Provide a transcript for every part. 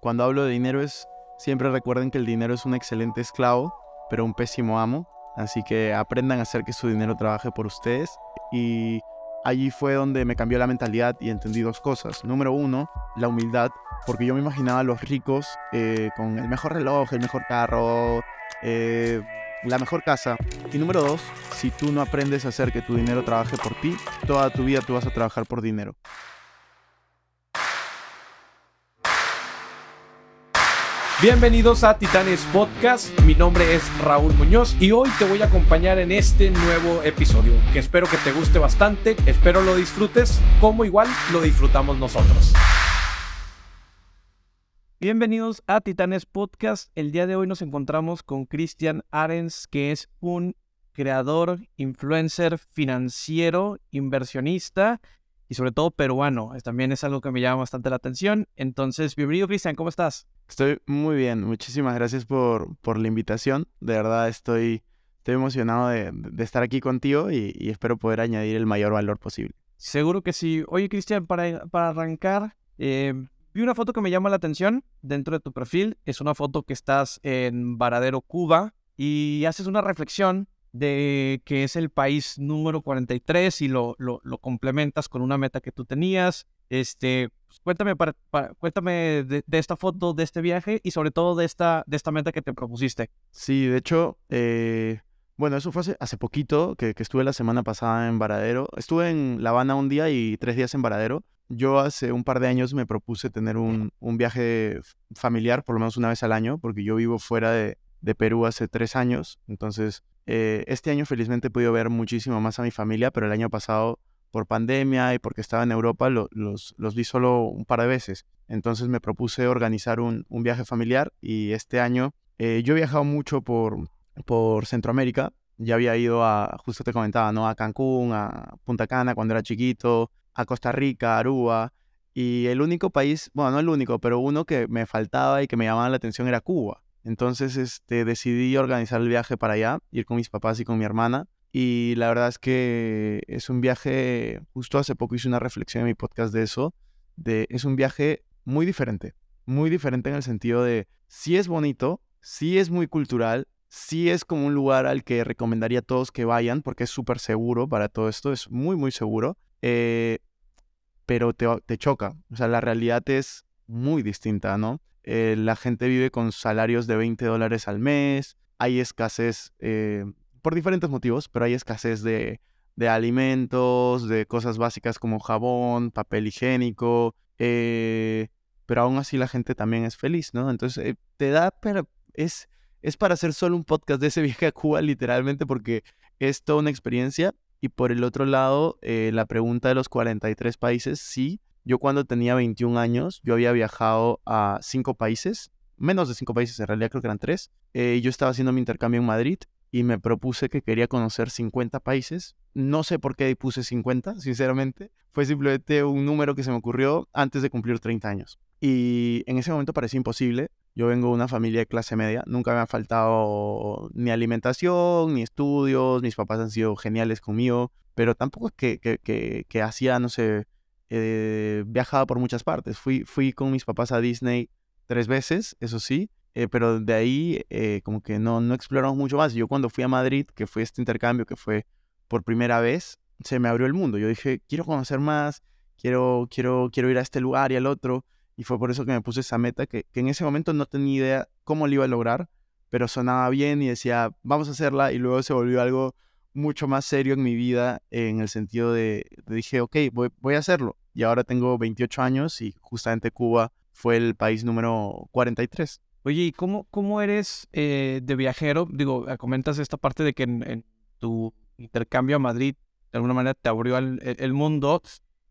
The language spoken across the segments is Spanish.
cuando hablo de dinero es, siempre recuerden que el dinero es un excelente esclavo, pero un pésimo amo. Así que aprendan a hacer que su dinero trabaje por ustedes. Y allí fue donde me cambió la mentalidad y entendí dos cosas. Número uno, la humildad, porque yo me imaginaba a los ricos eh, con el mejor reloj, el mejor carro, eh, la mejor casa. Y número dos, si tú no aprendes a hacer que tu dinero trabaje por ti, toda tu vida tú vas a trabajar por dinero. Bienvenidos a Titanes Podcast, mi nombre es Raúl Muñoz y hoy te voy a acompañar en este nuevo episodio que espero que te guste bastante, espero lo disfrutes como igual lo disfrutamos nosotros. Bienvenidos a Titanes Podcast, el día de hoy nos encontramos con Cristian Arens que es un creador, influencer financiero, inversionista y sobre todo peruano. También es algo que me llama bastante la atención. Entonces, bienvenido Cristian, ¿cómo estás? Estoy muy bien, muchísimas gracias por, por la invitación. De verdad estoy, estoy emocionado de, estar aquí contigo y, espero poder añadir el mayor valor posible. Seguro que sí. Oye Cristian, para, para arrancar, eh, vi una foto que me llama la atención dentro de tu perfil. Es una foto que estás en Varadero, Cuba, y haces una reflexión de que es el país número 43 y lo, lo, complementas con una meta que tú tenías. Este, pues, cuéntame, para, cuéntame de, esta foto, de este viaje y sobre todo de esta, de esta meta que te propusiste. Sí, de hecho, eh, bueno, eso fue hace, poquito, que, estuve la semana pasada en Varadero. Estuve en La Habana un día y tres días en Varadero. Yo hace un par de años me propuse tener un, un viaje familiar, por lo menos una vez al año, porque yo vivo fuera de, de Perú hace tres años. Entonces, eh, este año felizmente he podido ver muchísimo más a mi familia, pero el año pasado por pandemia y porque estaba en Europa los, los, vi solo un par de veces. Entonces me propuse organizar un, un viaje familiar y este año eh, yo he viajado mucho por, por Centroamérica. Ya había ido a, justo te comentaba, ¿no? A Cancún, a Punta Cana cuando era chiquito, a Costa Rica, a Aruba. Y el único país, bueno, no el único, pero uno que me faltaba y que me llamaba la atención era Cuba. Entonces este, decidí organizar el viaje para allá, ir con mis papás y con mi hermana. Y la verdad es que es un viaje, justo hace poco hice una reflexión en mi podcast de eso, de, es un viaje muy diferente, muy diferente en el sentido de, sí es bonito, sí es muy cultural, sí es como un lugar al que recomendaría a todos que vayan, porque es súper seguro para todo esto, es muy, muy seguro, eh, pero te, te choca, o sea, la realidad es muy distinta, ¿no? Eh, la gente vive con salarios de 20 dólares al mes, hay escasez, eh, por diferentes motivos, pero hay escasez de, alimentos, de cosas básicas como jabón, papel higiénico, eh, pero aún así la gente también es feliz, ¿no? Entonces, te da, pero es, es para hacer solo un podcast de ese viaje a Cuba, literalmente, porque es toda una experiencia. Y por el otro lado, la pregunta de los 43 países, sí, yo cuando tenía 21 años, yo había viajado a cinco países, menos de cinco países, en realidad creo que eran tres. Eh, yo estaba haciendo mi intercambio en Madrid y me propuse que quería conocer 50 países. No sé por qué puse 50, sinceramente. Fue simplemente un número que se me ocurrió antes de cumplir 30 años. Y en ese momento parecía imposible. Yo vengo de una familia de clase media, nunca me ha faltado ni alimentación, ni estudios, mis papás han sido geniales conmigo, pero tampoco es que, que, hacía, no sé, eh, viajaba por muchas partes. Fui, fui con mis papás a Disney tres veces, eso sí, eh, pero de ahí eh, como que no, no exploramos mucho más. Yo cuando fui a Madrid, que fue este intercambio que fue por primera vez, se me abrió el mundo. Yo dije, quiero conocer más, quiero, quiero, quiero ir a este lugar y al otro. Y fue por eso que me puse esa meta, que, que en ese momento no tenía idea cómo lo iba a lograr, pero sonaba bien y decía, vamos a hacerla. Y luego se volvió algo mucho más serio en mi vida en el sentido de, dije, ok, voy, voy, a hacerlo. Y ahora tengo 28 años y justamente Cuba fue el país número 43. Oye, ¿y cómo, cómo eres eh, de viajero? Digo, ah, comentas esta parte de que en, tu intercambio a Madrid de alguna manera te abrió el, el, mundo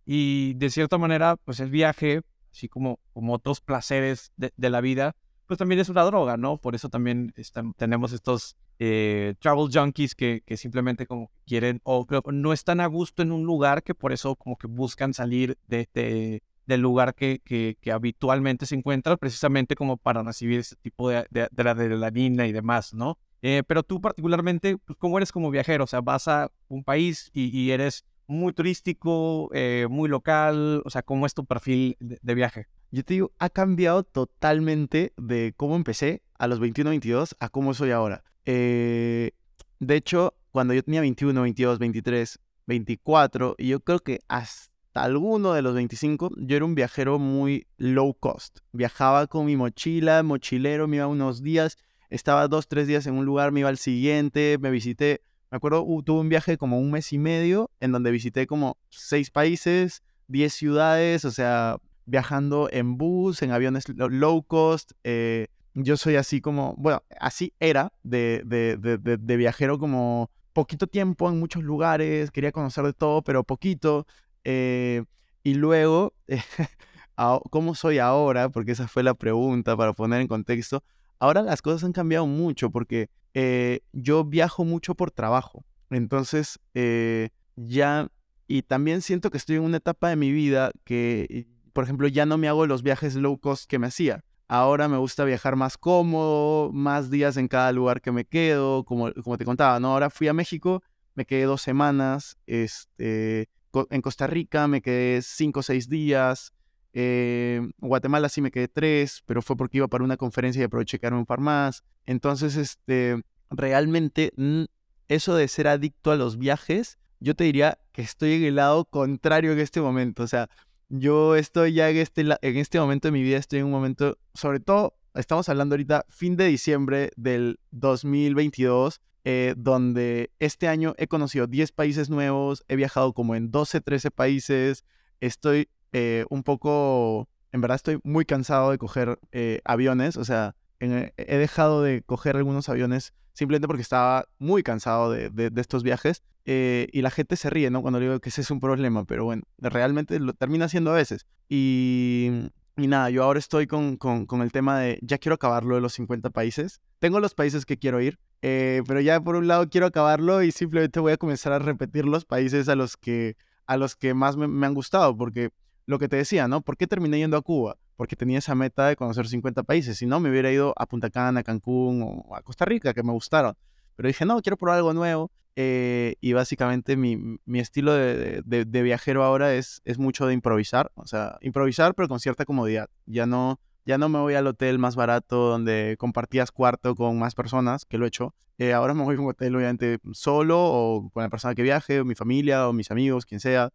y de cierta manera, pues el viaje, así como, como otros placeres de, de la vida, pues también es una droga, ¿no? Por eso también tenemos estos eh, travel junkies que, que, simplemente como quieren o no están a gusto en un lugar que por eso como que buscan salir de, del lugar que, que, habitualmente se encuentran precisamente como para recibir ese tipo de, de, de la adrenalina y demás, ¿no? Eh, pero tú particularmente, pues, ¿cómo eres como viajero? O sea, vas a un país y, y eres muy turístico, eh, muy local, o sea, ¿cómo es tu perfil de, viaje? Yo te digo, ha cambiado totalmente de cómo empecé a los 21, 22 a cómo soy ahora. Eh, de hecho, cuando yo tenía 21, 22, 23, 24, y yo creo que hasta alguno de los 25, yo era un viajero muy low cost. Viajaba con mi mochila, mochilero, me iba unos días, estaba dos, tres días en un lugar, me iba al siguiente, me visité, me acuerdo, tuve un viaje como un mes y medio en donde visité como seis países, diez ciudades, o sea, viajando en bus, en aviones low cost. Eh, yo soy así como, bueno, así era de, de, de, viajero como poquito tiempo en muchos lugares, quería conocer de todo, pero poquito. Eh, y luego, ¿cómo soy ahora? Porque esa fue la pregunta para poner en contexto. Ahora las cosas han cambiado mucho porque eh, yo viajo mucho por trabajo. Entonces, ya, y también siento que estoy en una etapa de mi vida que por ejemplo, ya no me hago los viajes low cost que me hacía. Ahora me gusta viajar más cómodo, más días en cada lugar que me quedo, como, como te contaba, ¿no? Ahora fui a México, me quedé dos semanas, este, en Costa Rica me quedé cinco o seis días, eh, Guatemala sí me quedé tres, pero fue porque iba para una conferencia y aproveché quedarme un par más. Entonces, este, realmente eso de ser adicto a los viajes, yo te diría que estoy en el lado contrario en este momento. O sea, yo estoy ya en este, en este momento de mi vida, estoy en un momento, sobre todo, estamos hablando ahorita fin de diciembre del 2022, eh, donde este año he conocido 10 países nuevos, he viajado como en 12, 13 países, estoy eh, un poco, en verdad estoy muy cansado de coger eh, aviones, o sea, he dejado de coger algunos aviones simplemente porque estaba muy cansado de, estos viajes. Eh, y la gente se ríe, ¿no? Cuando digo que ese es un problema, pero bueno, realmente lo termina siendo a veces. Y, y nada, yo ahora estoy con, con, con, el tema de ya quiero acabarlo de los 50 países. Tengo los países que quiero ir, eh, pero ya por un lado quiero acabarlo y simplemente voy a comenzar a repetir los países a los que, a los que más me, me han gustado, porque lo que te decía, ¿no? ¿Por qué terminé yendo a Cuba? Porque tenía esa meta de conocer 50 países. Si no, me hubiera ido a Punta Cana, a Cancún o a Costa Rica, que me gustaron. Pero dije, no, quiero probar algo nuevo. Eh, y básicamente mi, mi estilo de, de, viajero ahora es, es mucho de improvisar. O sea, improvisar, pero con cierta comodidad. Ya no, ya no me voy al hotel más barato donde compartías cuarto con más personas, que lo he hecho. Eh, ahora me voy a un hotel, obviamente, solo o con la persona que viaje, o mi familia, o mis amigos, quien sea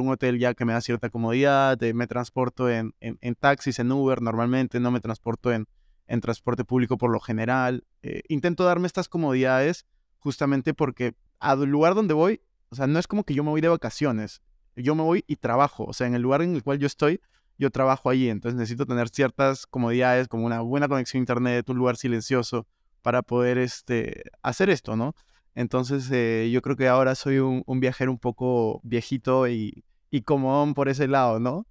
un hotel ya que me da cierta comodidad, eh, me transporto en, en, taxis, en Uber normalmente, no me transporto en, en transporte público por lo general. Eh, intento darme estas comodidades justamente porque al lugar donde voy, o sea, no es como que yo me voy de vacaciones, yo me voy y trabajo, o sea, en el lugar en el cual yo estoy, yo trabajo allí, entonces necesito tener ciertas comodidades como una buena conexión a internet, un lugar silencioso para poder este, hacer esto, ¿no? Entonces eh, yo creo que ahora soy un, viajero un poco viejito y, y común por ese lado, ¿no?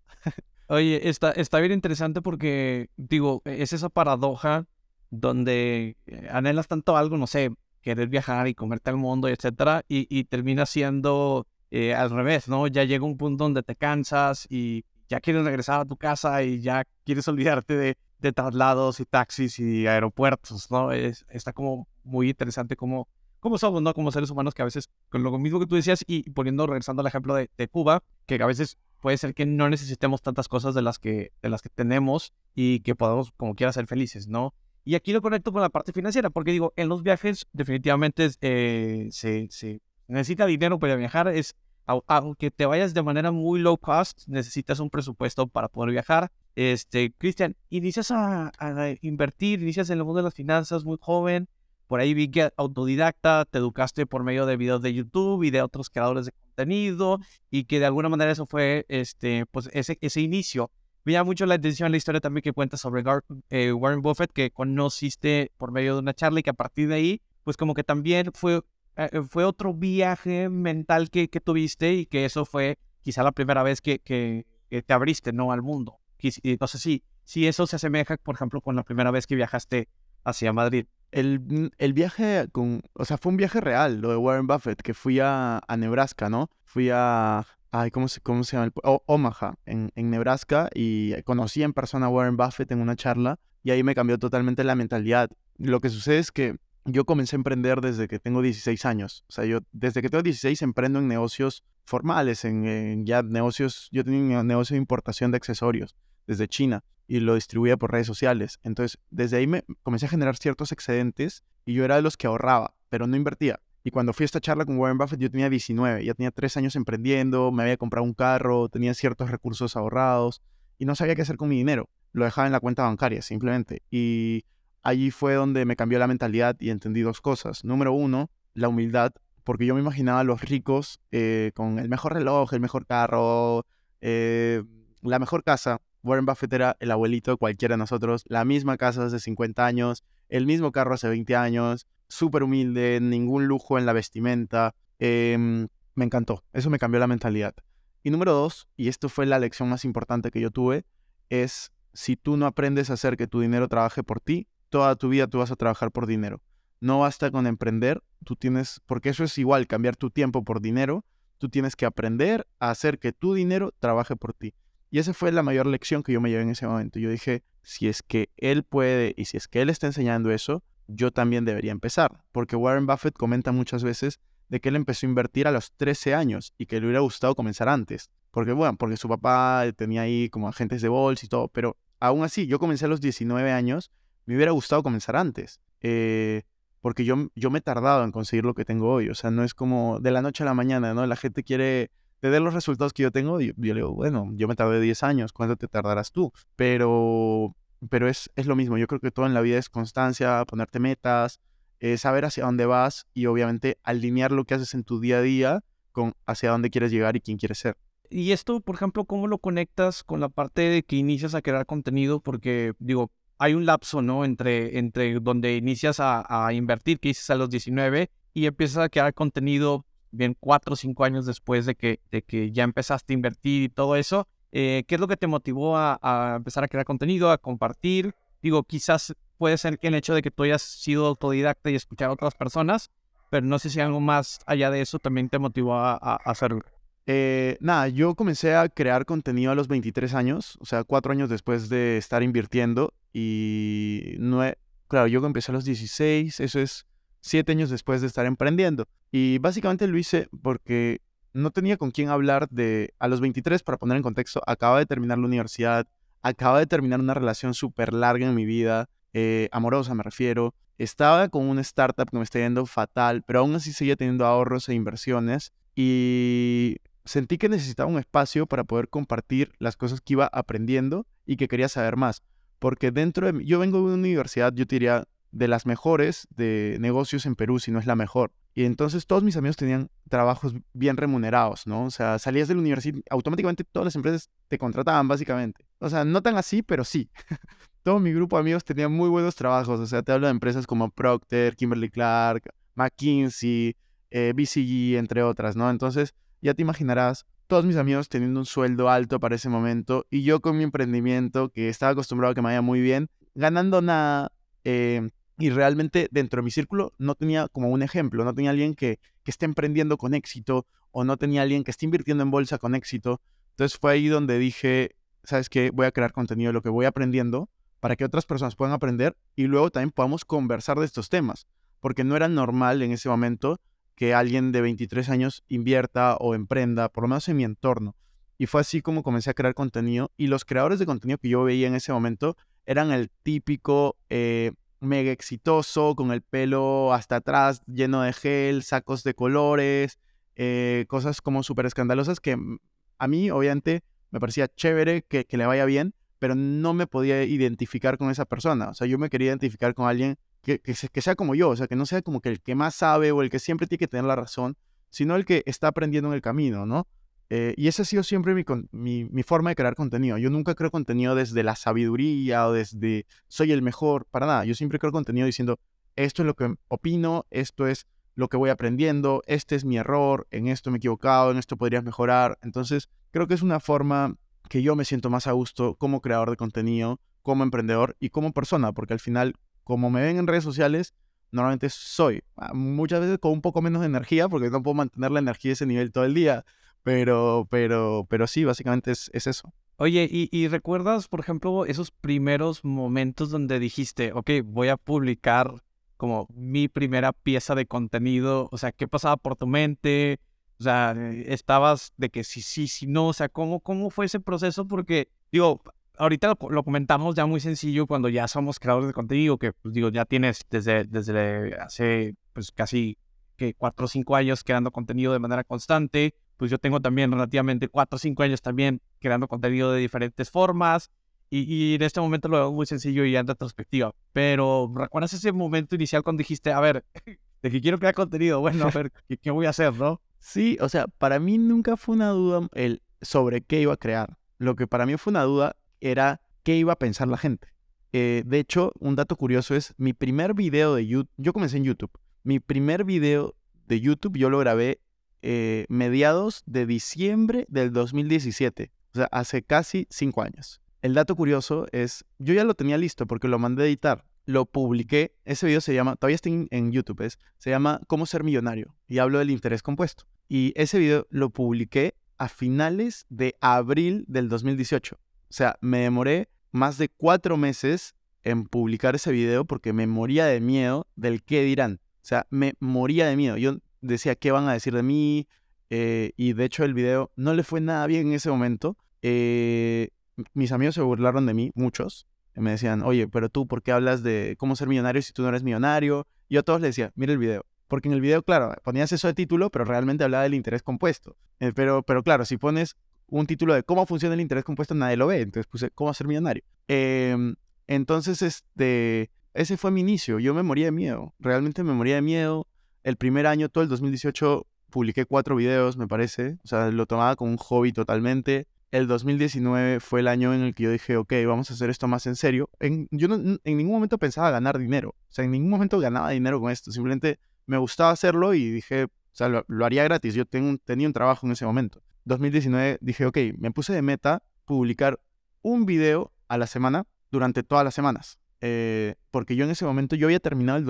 Oye, está, está bien interesante porque, digo, es esa paradoja donde eh, anhelas tanto algo, no sé, querer viajar y comerte al mundo, etcétera, y, termina siendo eh, al revés, ¿no? Ya llega un punto donde te cansas y ya quieres regresar a tu casa y ya quieres olvidarte de, de traslados y taxis y aeropuertos, ¿no? Es, está como muy interesante como como somos, ¿no? Como seres humanos que a veces, con lo mismo que tú decías, y poniendo, regresando al ejemplo de, Cuba, que a veces puede ser que no necesitemos tantas cosas de las que, de las que tenemos y que podamos, como quiera, ser felices, ¿no? Y aquí lo conecto con la parte financiera, porque digo, en los viajes definitivamente eh, se, se, necesita dinero para viajar, es aunque te vayas de manera muy low cost, necesitas un presupuesto para poder viajar. Este, Cristian, inicias a, a, invertir, inicias en el mundo de las finanzas muy joven, por ahí vi que autodidacta, te educaste por medio de videos de YouTube y de otros creadores de contenido y que de alguna manera eso fue este, pues ese, ese inicio. Me llama mucho la atención la historia también que cuentas sobre eh, Warren Buffett que conociste por medio de una charla y que a partir de ahí, pues como que también fue, eh, fue otro viaje mental que, que, tuviste y que eso fue quizá la primera vez que, que, te abriste ¿no? al mundo. Entonces sí, sí eso se asemeja, por ejemplo, con la primera vez que viajaste hacia Madrid. El, el, viaje con, o sea, fue un viaje real, lo de Warren Buffett, que fui a, a Nebraska, ¿no? Fui a, ay, ¿cómo se, cómo se llama? Omaha, en, en, Nebraska, y conocí en persona a Warren Buffett en una charla, y ahí me cambió totalmente la mentalidad. Lo que sucede es que yo comencé a emprender desde que tengo 16 años. O sea, yo desde que tengo 16 emprendo en negocios formales, en, en ya negocios, yo tenía un negocio de importación de accesorios desde China. Y lo distribuía por redes sociales. Entonces, desde ahí me comencé a generar ciertos excedentes y yo era de los que ahorraba, pero no invertía. Y cuando fui a esta charla con Warren Buffett, yo tenía 19, ya tenía tres años emprendiendo, me había comprado un carro, tenía ciertos recursos ahorrados y no sabía qué hacer con mi dinero. Lo dejaba en la cuenta bancaria, simplemente. Y allí fue donde me cambió la mentalidad y entendí dos cosas. Número uno, la humildad, porque yo me imaginaba a los ricos eh, con el mejor reloj, el mejor carro, eh, la mejor casa. Warren Buffett era el abuelito de cualquiera de nosotros, la misma casa hace 50 años, el mismo carro hace 20 años, súper humilde, ningún lujo en la vestimenta. Em, me encantó, eso me cambió la mentalidad. Y número dos, y esto fue la lección más importante que yo tuve, es si tú no aprendes a hacer que tu dinero trabaje por ti, toda tu vida tú vas a trabajar por dinero. No basta con emprender, tú tienes, porque eso es igual, cambiar tu tiempo por dinero, tú tienes que aprender a hacer que tu dinero trabaje por ti. Y esa fue la mayor lección que yo me llevé en ese momento. Yo dije, si es que él puede y si es que él está enseñando eso, yo también debería empezar. Porque Warren Buffett comenta muchas veces de que él empezó a invertir a los 13 años y que le hubiera gustado comenzar antes. Porque, bueno, porque su papá tenía ahí como agentes de bolsa y todo. Pero aún así, yo comencé a los 19 años, me hubiera gustado comenzar antes. Eh, porque yo, yo me he tardado en conseguir lo que tengo hoy. O sea, no es como de la noche a la mañana, ¿no? La gente quiere tener los resultados que yo tengo. Yo le digo, bueno, yo me tardé 10 años, ¿cuánto te tardarás tú? Pero pero es, es lo mismo. Yo creo que todo en la vida es constancia, ponerte metas, eh, saber hacia dónde vas y obviamente alinear lo que haces en tu día a día con hacia dónde quieres llegar y quién quieres ser. Y esto, por ejemplo, ¿cómo lo conectas con la parte de que inicias a crear contenido? Porque, digo, hay un lapso, ¿no? Entre, entre donde inicias a, a invertir, que dices a los 19, y empiezas a crear contenido bien cuatro o cinco años después de que, de que ya empezaste a invertir y todo eso. Eh, ¿Qué es lo que te motivó a, empezar a crear contenido, a compartir? Digo, quizás puede ser que el hecho de que tú hayas sido autodidacta y escuchar a otras personas, pero no sé si algo más allá de eso también te motivó a, hacerlo. Eh, nada, yo comencé a crear contenido a los 23 años, o sea, cuatro años después de estar invirtiendo y no claro, yo empecé a los 16, eso es siete años después de estar emprendiendo. Y básicamente lo hice porque no tenía con quién hablar de, a los 23, para poner en contexto, acaba de terminar la universidad, acaba de terminar una relación súper larga en mi vida, eh, amorosa me refiero, estaba con una startup que me está yendo fatal, pero aún así seguía teniendo ahorros e inversiones y sentí que necesitaba un espacio para poder compartir las cosas que iba aprendiendo y que quería saber más. Porque dentro de yo vengo de una universidad, yo diría, de las mejores de negocios en Perú, si no es la mejor. Y entonces todos mis amigos tenían trabajos bien remunerados, ¿no? O sea, salías de la universidad, automáticamente todas las empresas te contrataban, básicamente. O sea, no tan así, pero sí. Todo mi grupo de amigos tenía muy buenos trabajos. O sea, te hablo de empresas como Procter, Kimberly Clark, McKinsey, eh, BCG, entre otras, ¿no? Entonces, ya te imaginarás, todos mis amigos teniendo un sueldo alto para ese momento y yo con mi emprendimiento, que estaba acostumbrado a que me vaya muy bien, ganando nada. Eh, y realmente dentro de mi círculo no tenía como un ejemplo, no tenía alguien que, que esté emprendiendo con éxito o no tenía alguien que esté invirtiendo en bolsa con éxito. Entonces fue ahí donde dije, ¿sabes qué? Voy a crear contenido de lo que voy aprendiendo para que otras personas puedan aprender y luego también podamos conversar de estos temas, porque no era normal en ese momento que alguien de 23 años invierta o emprenda, por lo menos en mi entorno. Y fue así como comencé a crear contenido y los creadores de contenido que yo veía en ese momento eran el típico eh, mega exitoso, con el pelo hasta atrás, lleno de gel, sacos de colores, eh, cosas como súper escandalosas que mm, a mí, obviamente, me parecía chévere que, le vaya bien, pero no me podía identificar con esa persona. O sea, yo me quería identificar con alguien que, que, que sea como yo, o sea, que no sea como que el que más sabe o el que siempre tiene que tener la razón, sino el que está aprendiendo en el camino, ¿no? Eh, y esa ha sido siempre mi, mi, forma de crear contenido. Yo nunca creo contenido desde la sabiduría o desde soy el mejor, para nada. Yo siempre creo contenido diciendo, esto es lo que opino, esto es lo que voy aprendiendo, este es mi error, en esto me he equivocado, en esto podrías mejorar. Entonces, creo que es una forma que yo me siento más a gusto como creador de contenido, como emprendedor y como persona, porque al final, como me ven en redes sociales, normalmente soy, ah, muchas veces con un poco menos de energía, porque no puedo mantener la energía a ese nivel todo el día, pero, pero, pero sí, básicamente es, es eso. Oye, ¿y, ¿y, recuerdas, por ejemplo, esos primeros momentos donde dijiste, ok, voy a publicar como mi primera pieza de contenido? O sea, ¿qué pasaba por tu mente? O sea, estabas de que sí, sí, sí, no. O sea, ¿cómo, cómo fue ese proceso? Porque, digo, ahorita lo, comentamos ya muy sencillo cuando ya somos creadores de contenido, que pues digo, ya tienes desde, desde hace pues casi que cuatro o cinco años creando contenido de manera constante. Pues yo tengo también relativamente cuatro o cinco años también creando contenido de diferentes formas. Y, en este momento lo veo muy sencillo y en retrospectiva. Pero ¿recuerdas ese momento inicial cuando dijiste, a ver, de que quiero crear contenido? Bueno, a ver, ¿qué, qué voy a hacer, no? Sí, o sea, para mí nunca fue una duda el sobre qué iba a crear. Lo que para mí fue una duda era qué iba a pensar la gente. Eh, de hecho, un dato curioso es mi primer video de YouTube. Yo comencé en YouTube. Mi primer video de YouTube yo lo grabé eh, mediados de diciembre del 2017. O sea, hace casi cinco años. El dato curioso es, yo ya lo tenía listo porque lo mandé a editar. Lo publiqué. Ese video se llama, todavía está en, YouTube, es, se llama Cómo ser millonario. Y hablo del interés compuesto. Y ese video lo publiqué a finales de abril del 2018. O sea, me demoré más de cuatro meses en publicar ese video porque me moría de miedo del qué dirán. O sea, me moría de miedo. Yo decía, ¿qué van a decir de mí? Eh, y de hecho el video no le fue nada bien en ese momento. Eh, mis amigos se burlaron de mí, muchos. Me decían, oye, pero tú, ¿por qué hablas de cómo ser millonario si tú no eres millonario? Yo a todos les decía, mira el video. Porque en el video, claro, ponías eso de título, pero realmente hablaba del interés compuesto. Eh, pero, pero claro, si pones un título de cómo funciona el interés compuesto, nadie lo ve. Entonces puse cómo hacer millonario. Em, entonces, este, ese fue mi inicio. Yo me moría de miedo. Realmente me moría de miedo. El primer año, todo el 2018, publiqué cuatro videos, me parece. O sea, lo tomaba como un hobby totalmente. El 2019 fue el año en el que yo dije, ok, vamos a hacer esto más en serio. En, yo en ningún momento pensaba ganar dinero. O sea, en ningún momento ganaba dinero con esto. Simplemente me gustaba hacerlo y dije, o sea, lo, haría gratis. Yo tenía un trabajo en ese momento. 2019 dije, ok, me puse de meta publicar un video a la semana durante todas las semanas. Eh, porque yo en ese momento, yo había terminado el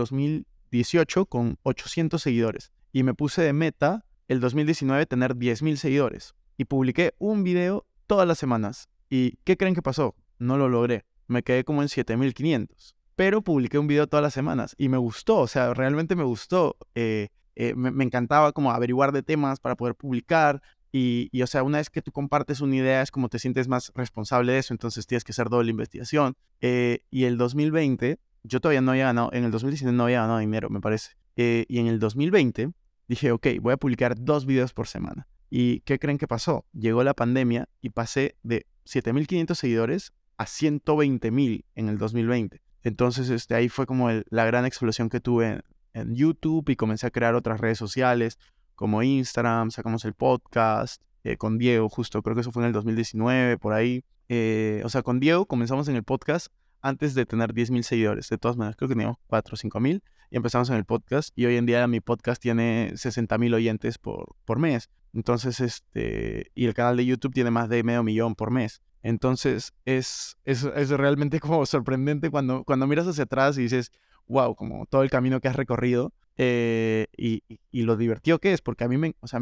2018 con 800 seguidores y me puse de meta el 2019 tener 10.000 seguidores. Y publiqué un video todas las semanas. ¿Y qué creen que pasó? No lo logré. Me quedé como en 7.500. Pero publiqué un video todas las semanas y me gustó, o sea, realmente me gustó. Eh, eh, me, encantaba como averiguar de temas para poder publicar, y, o sea, una vez que tú compartes una idea es como te sientes más responsable de eso, entonces tienes que hacer doble investigación. Eh, y el 2020, yo todavía no había ganado, en el 2019 no había ganado dinero, me parece. Eh, y en el 2020 dije, ok, voy a publicar dos videos por semana. ¿Y qué creen que pasó? Llegó la pandemia y pasé de 7.500 seguidores a 120.000 en el 2020. Entonces, este, ahí fue como la gran explosión que tuve en YouTube y comencé a crear otras redes sociales como Instagram, sacamos el podcast eh, con Diego, justo creo que eso fue en el 2019, por ahí. Eh, o sea, con Diego comenzamos en el podcast antes de tener 10.000 seguidores. De todas maneras, creo que teníamos 4 o 5.000 y empezamos en el podcast. Y hoy en día mi podcast tiene 60.000 oyentes por, por mes. Entonces, este, y el canal de YouTube tiene más de medio millón por mes. Entonces, es, es, es realmente como sorprendente cuando, cuando miras hacia atrás y dices, wow, como todo el camino que has recorrido. Eh, y, lo divertido que es, porque a mí me, o sea,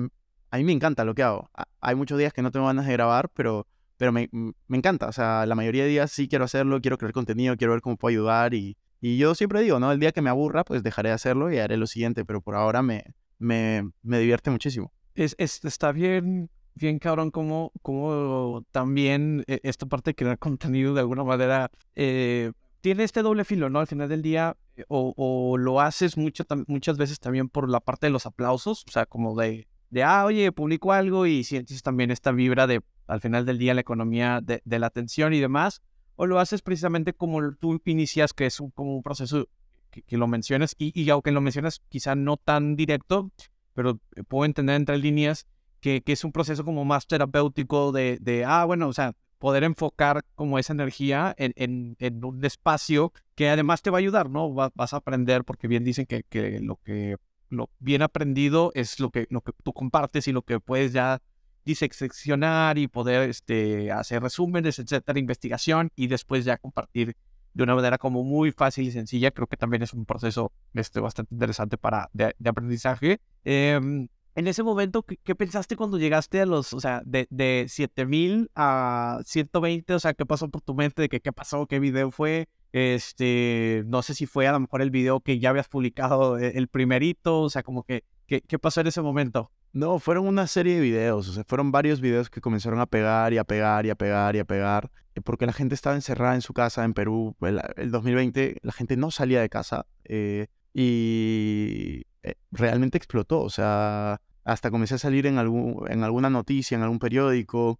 a mí me encanta lo que hago. Hay muchos días que no tengo ganas de grabar, pero, pero me, me, encanta. O sea, la mayoría de días sí quiero hacerlo, quiero crear contenido, quiero ver cómo puedo ayudar. Y, y yo siempre digo, ¿no? El día que me aburra, pues dejaré de hacerlo y haré lo siguiente, pero por ahora me, me, me divierte muchísimo. Es, es, está bien, bien cabrón como, como también eh, esta parte de crear contenido de alguna manera eh, tiene este doble filo, ¿no? Al final del día, eh, o, lo haces mucho, muchas veces también por la parte de los aplausos, o sea, como de, de, ah, oye, publico algo y sientes también esta vibra de, al final del día, la economía de, la atención y demás, o lo haces precisamente como tú inicias, que es un, como un proceso que, lo mencionas, y, y, aunque lo mencionas quizá no tan directo, pero eh, puedo entender entre líneas que, que es un proceso como más terapéutico de, de, ah, bueno, o sea, poder enfocar como esa energía en, en, un espacio que además te va a ayudar, ¿no? vas a aprender, porque bien dicen que, que, lo que lo bien aprendido es lo que, lo que tú compartes y lo que puedes ya diseccionar y poder este, hacer resúmenes, etcétera, investigación y después ya compartir de una manera como muy fácil y sencilla. Creo que también es un proceso este, bastante interesante para, de, de aprendizaje. Eh, en ese momento, ¿qué, pensaste cuando llegaste a los, o sea, de, de 7000 a 120? O sea, ¿qué pasó por tu mente? ¿De que, qué pasó? ¿Qué video fue? Este, no sé si fue a lo mejor el video que ya habías publicado, e, el primerito, o sea, como que, ¿qué, pasó en ese momento? No, fueron una serie de videos, o sea, fueron varios videos que comenzaron a pegar y a pegar y a pegar y a pegar. eh, porque la gente estaba encerrada en su casa en Perú. El, 2020 la gente no salía de casa eh, y eh, realmente explotó. O sea, hasta comencé a salir en, algún, en alguna noticia, en algún periódico.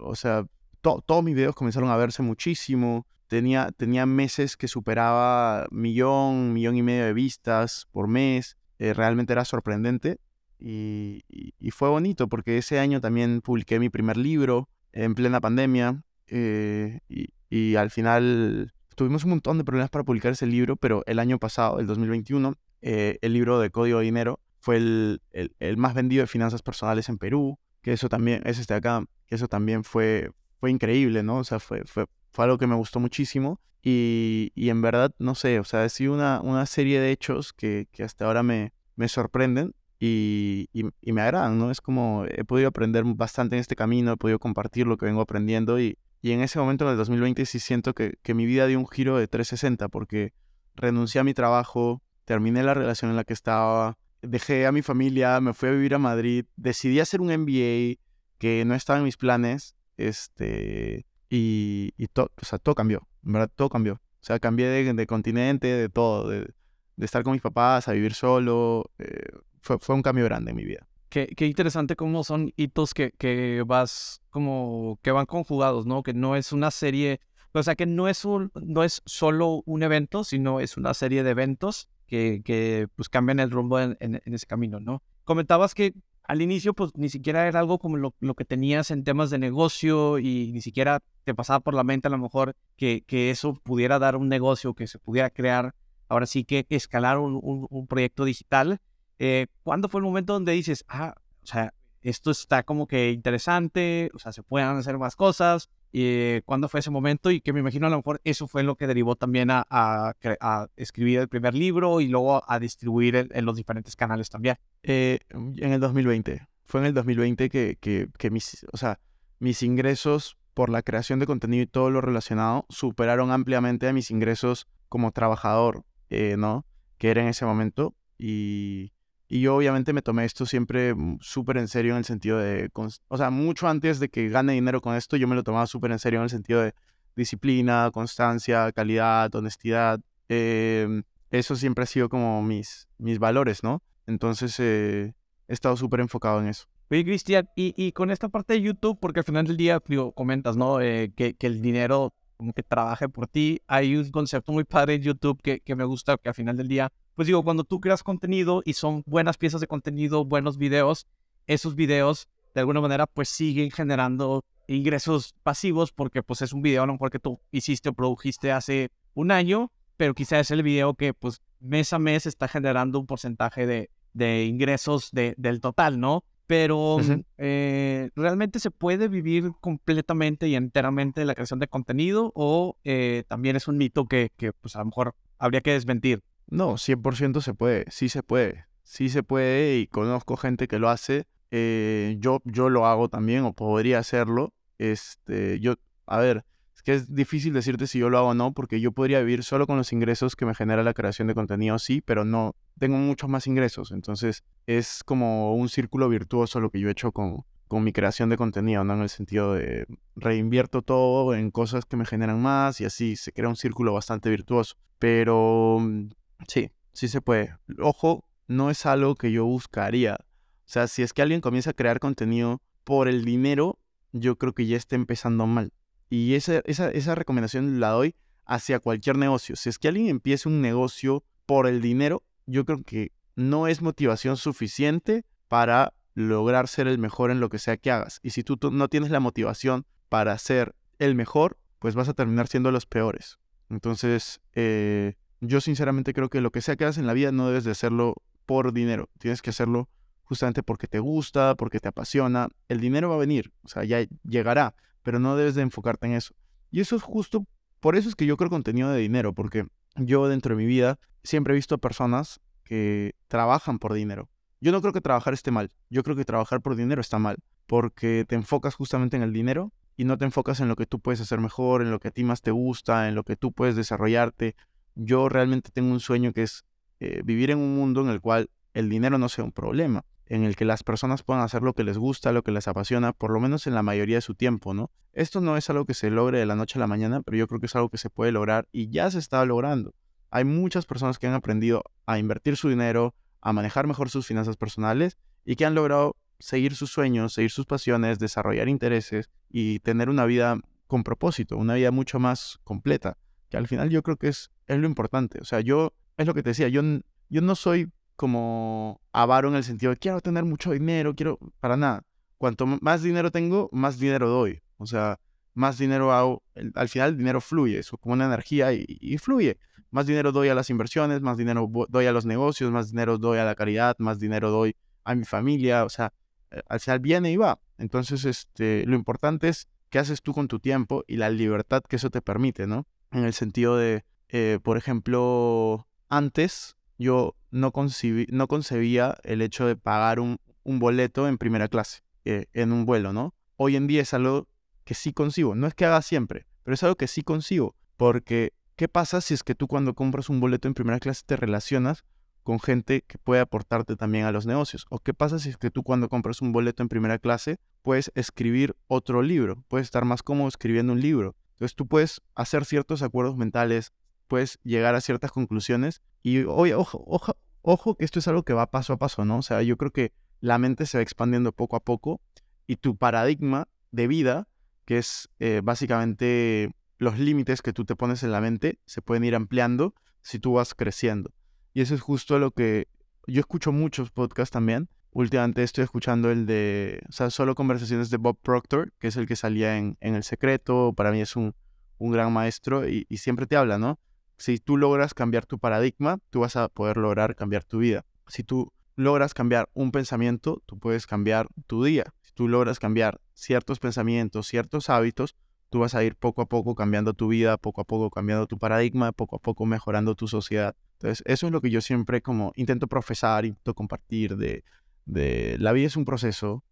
o sea, todos mis videos comenzaron a verse muchísimo. Tenía, tenía meses que superaba millón, millón y medio de vistas por mes. realmente era sorprendente. y, fue bonito porque ese año también publiqué mi primer libro en plena pandemia eh, y, al final tuvimos un montón de problemas para publicar ese libro, pero el año pasado, el 2021, eh, el libro de Código de Dinero fue el, más vendido de finanzas personales en Perú, que eso también, es este acá, que eso también fue, fue increíble, ¿no? O sea, fue, fue algo que me gustó muchísimo y, y, en verdad, no sé, o sea, ha sido una, una serie de hechos que, que hasta ahora me, me sorprenden y, y, me agradan, ¿no? Es como he podido aprender bastante en este camino, he podido compartir lo que vengo aprendiendo y, y en ese momento, en el 2020, sí siento que, que, mi vida dio un giro de 360 porque renuncié a mi trabajo, terminé la relación en la que estaba, dejé a mi familia, me fui a vivir a Madrid, decidí hacer un MBA que no estaba en mis planes, este, y, y todo, o sea, todo cambió, en verdad, todo cambió. O sea, cambié de, de continente, de todo, de, de, estar con mis papás, a vivir solo, eh, fue, fue un cambio grande en mi vida. Qué, qué, interesante cómo son hitos que, que vas como que van conjugados, ¿no? Que no es una serie, o sea, que no es un, no es solo un evento, sino es una serie de eventos que, que pues cambian el rumbo en, en, ese camino, ¿no? Comentabas que al inicio pues ni siquiera era algo como lo, lo, que tenías en temas de negocio y ni siquiera te pasaba por la mente a lo mejor que, eso pudiera dar un negocio, que se pudiera crear, ahora sí que escalar un proyecto digital eh, ¿Cuándo fue el momento donde dices, ah, o sea, esto está como que interesante, o sea, se pueden hacer más cosas? Eh, ¿Cuándo fue ese momento? Y que me imagino a lo mejor eso fue lo que derivó también a, a, escribir el primer libro y luego a distribuir en, los diferentes canales también. Eh, en el 2020. Fue en el 2020 que, que, que mis, o sea, mis ingresos por la creación de contenido y todo lo relacionado superaron ampliamente a mis ingresos como trabajador, eh, ¿no? Que era en ese momento. Y, y yo obviamente me tomé esto siempre mm, súper en serio en el sentido de, o sea, mucho antes de que gane dinero con esto, yo me lo tomaba súper en serio en el sentido de disciplina, constancia, calidad, honestidad. Em, eso siempre ha sido como mis, mis valores, ¿no? Entonces eh, he estado súper enfocado en eso. Oye, Cristian, y, y, con esta parte de YouTube, porque al final del día, digo, comentas, ¿no? Eh, que, que el dinero como que trabaje por ti. Hay un concepto muy padre en YouTube que, que me gusta, que al final del día pues digo, cuando tú creas contenido y son buenas piezas de contenido, buenos videos, esos videos de alguna manera pues siguen generando ingresos pasivos porque pues es un video a lo mejor que tú hiciste o produjiste hace un año, pero quizás es el video que pues mes a mes está generando un porcentaje de, de ingresos de, del total, ¿no? Pero eh, ¿realmente se puede vivir completamente y enteramente de la creación de contenido o eh, también es un mito que, que pues a lo mejor habría que desmentir? No, 100% se puede, sí se puede, sí se puede y conozco gente que lo hace. Eh, yo, yo lo hago también o podría hacerlo. Este, yo, a ver, es que es difícil decirte si yo lo hago o no, porque yo podría vivir solo con los ingresos que me genera la creación de contenido, sí, pero no, tengo muchos más ingresos. Entonces es como un círculo virtuoso lo que yo he hecho con, con mi creación de contenido, ¿no? En el sentido de reinvierto todo en cosas que me generan más y así se crea un círculo bastante virtuoso. Pero Sí, sí se puede. Ojo, no es algo que yo buscaría. O sea, si es que alguien comienza a crear contenido por el dinero, yo creo que ya está empezando mal. Y esa, esa, esa recomendación la doy hacia cualquier negocio. Si es que alguien empieza un negocio por el dinero, yo creo que no es motivación suficiente para lograr ser el mejor en lo que sea que hagas. Y si tú no tienes la motivación para ser el mejor, pues vas a terminar siendo los peores. Entonces, eh, yo sinceramente creo que lo que sea que hagas en la vida no debes de hacerlo por dinero. Tienes que hacerlo justamente porque te gusta, porque te apasiona. El dinero va a venir, o sea, ya llegará, pero no debes de enfocarte en eso. Y eso es justo, por eso es que yo creo contenido de dinero, porque yo dentro de mi vida siempre he visto personas que trabajan por dinero. Yo no creo que trabajar esté mal, yo creo que trabajar por dinero está mal, porque te enfocas justamente en el dinero y no te enfocas en lo que tú puedes hacer mejor, en lo que a ti más te gusta, en lo que tú puedes desarrollarte, yo realmente tengo un sueño que es eh, vivir en un mundo en el cual el dinero no sea un problema. En el que las personas puedan hacer lo que les gusta, lo que les apasiona, por lo menos en la mayoría de su tiempo, ¿no? Esto no es algo que se logre de la noche a la mañana, pero yo creo que es algo que se puede lograr y ya se está logrando. Hay muchas personas que han aprendido a invertir su dinero, a manejar mejor sus finanzas personales y que han logrado seguir sus sueños, seguir sus pasiones, desarrollar intereses y tener una vida con propósito, una vida mucho más completa, que al final yo creo que es, es lo importante. O sea, yo, es lo que te decía, yo, yo no soy como avaro en el sentido de quiero tener mucho dinero, quiero, para nada. Cuanto más dinero tengo, más dinero doy. O sea, más dinero hago, al final el dinero fluye, es como una energía y, fluye. Más dinero doy a las inversiones, más dinero doy a los negocios, más dinero doy a la caridad, más dinero doy a mi familia, o sea, eh, al final viene y va. Entonces, este, lo importante es qué haces tú con tu tiempo y la libertad que eso te permite, ¿no? En el sentido de, eh, por ejemplo, antes yo no, no concebía el hecho de pagar un, boleto en primera clase, eh, en un vuelo, ¿no? Hoy en día es algo que sí consigo. No es que haga siempre, pero es algo que sí consigo. Porque, ¿qué pasa si es que tú cuando compras un boleto en primera clase te relacionas con gente que puede aportarte también a los negocios? ¿O qué pasa si es que tú cuando compras un boleto en primera clase puedes escribir otro libro? Puedes estar más cómodo escribiendo un libro. Entonces tú puedes hacer ciertos acuerdos mentales, puedes llegar a ciertas conclusiones. Y oye, ojo, ojo, ojo que esto es algo que va paso a paso, ¿no? O sea, yo creo que la mente se va expandiendo poco a poco y tu paradigma de vida, que es eh, básicamente los límites que tú te pones en la mente, se pueden ir ampliando si tú vas creciendo. Y eso es justo lo que yo escucho muchos podcasts también. Últimamente estoy escuchando el de, o sea, solo conversaciones de Bob Proctor, que es el que salía en, en El Secreto. Para mí es un, un gran maestro y, siempre te habla, ¿no? Si tú logras cambiar tu paradigma, tú vas a poder lograr cambiar tu vida. Si tú logras cambiar un pensamiento, tú puedes cambiar tu día. Si tú logras cambiar ciertos pensamientos, ciertos hábitos, tú vas a ir poco a poco cambiando tu vida, poco a poco cambiando tu paradigma, poco a poco mejorando tu sociedad. Entonces, eso es lo que yo siempre como intento profesar, intento compartir de, de la vida es un proceso,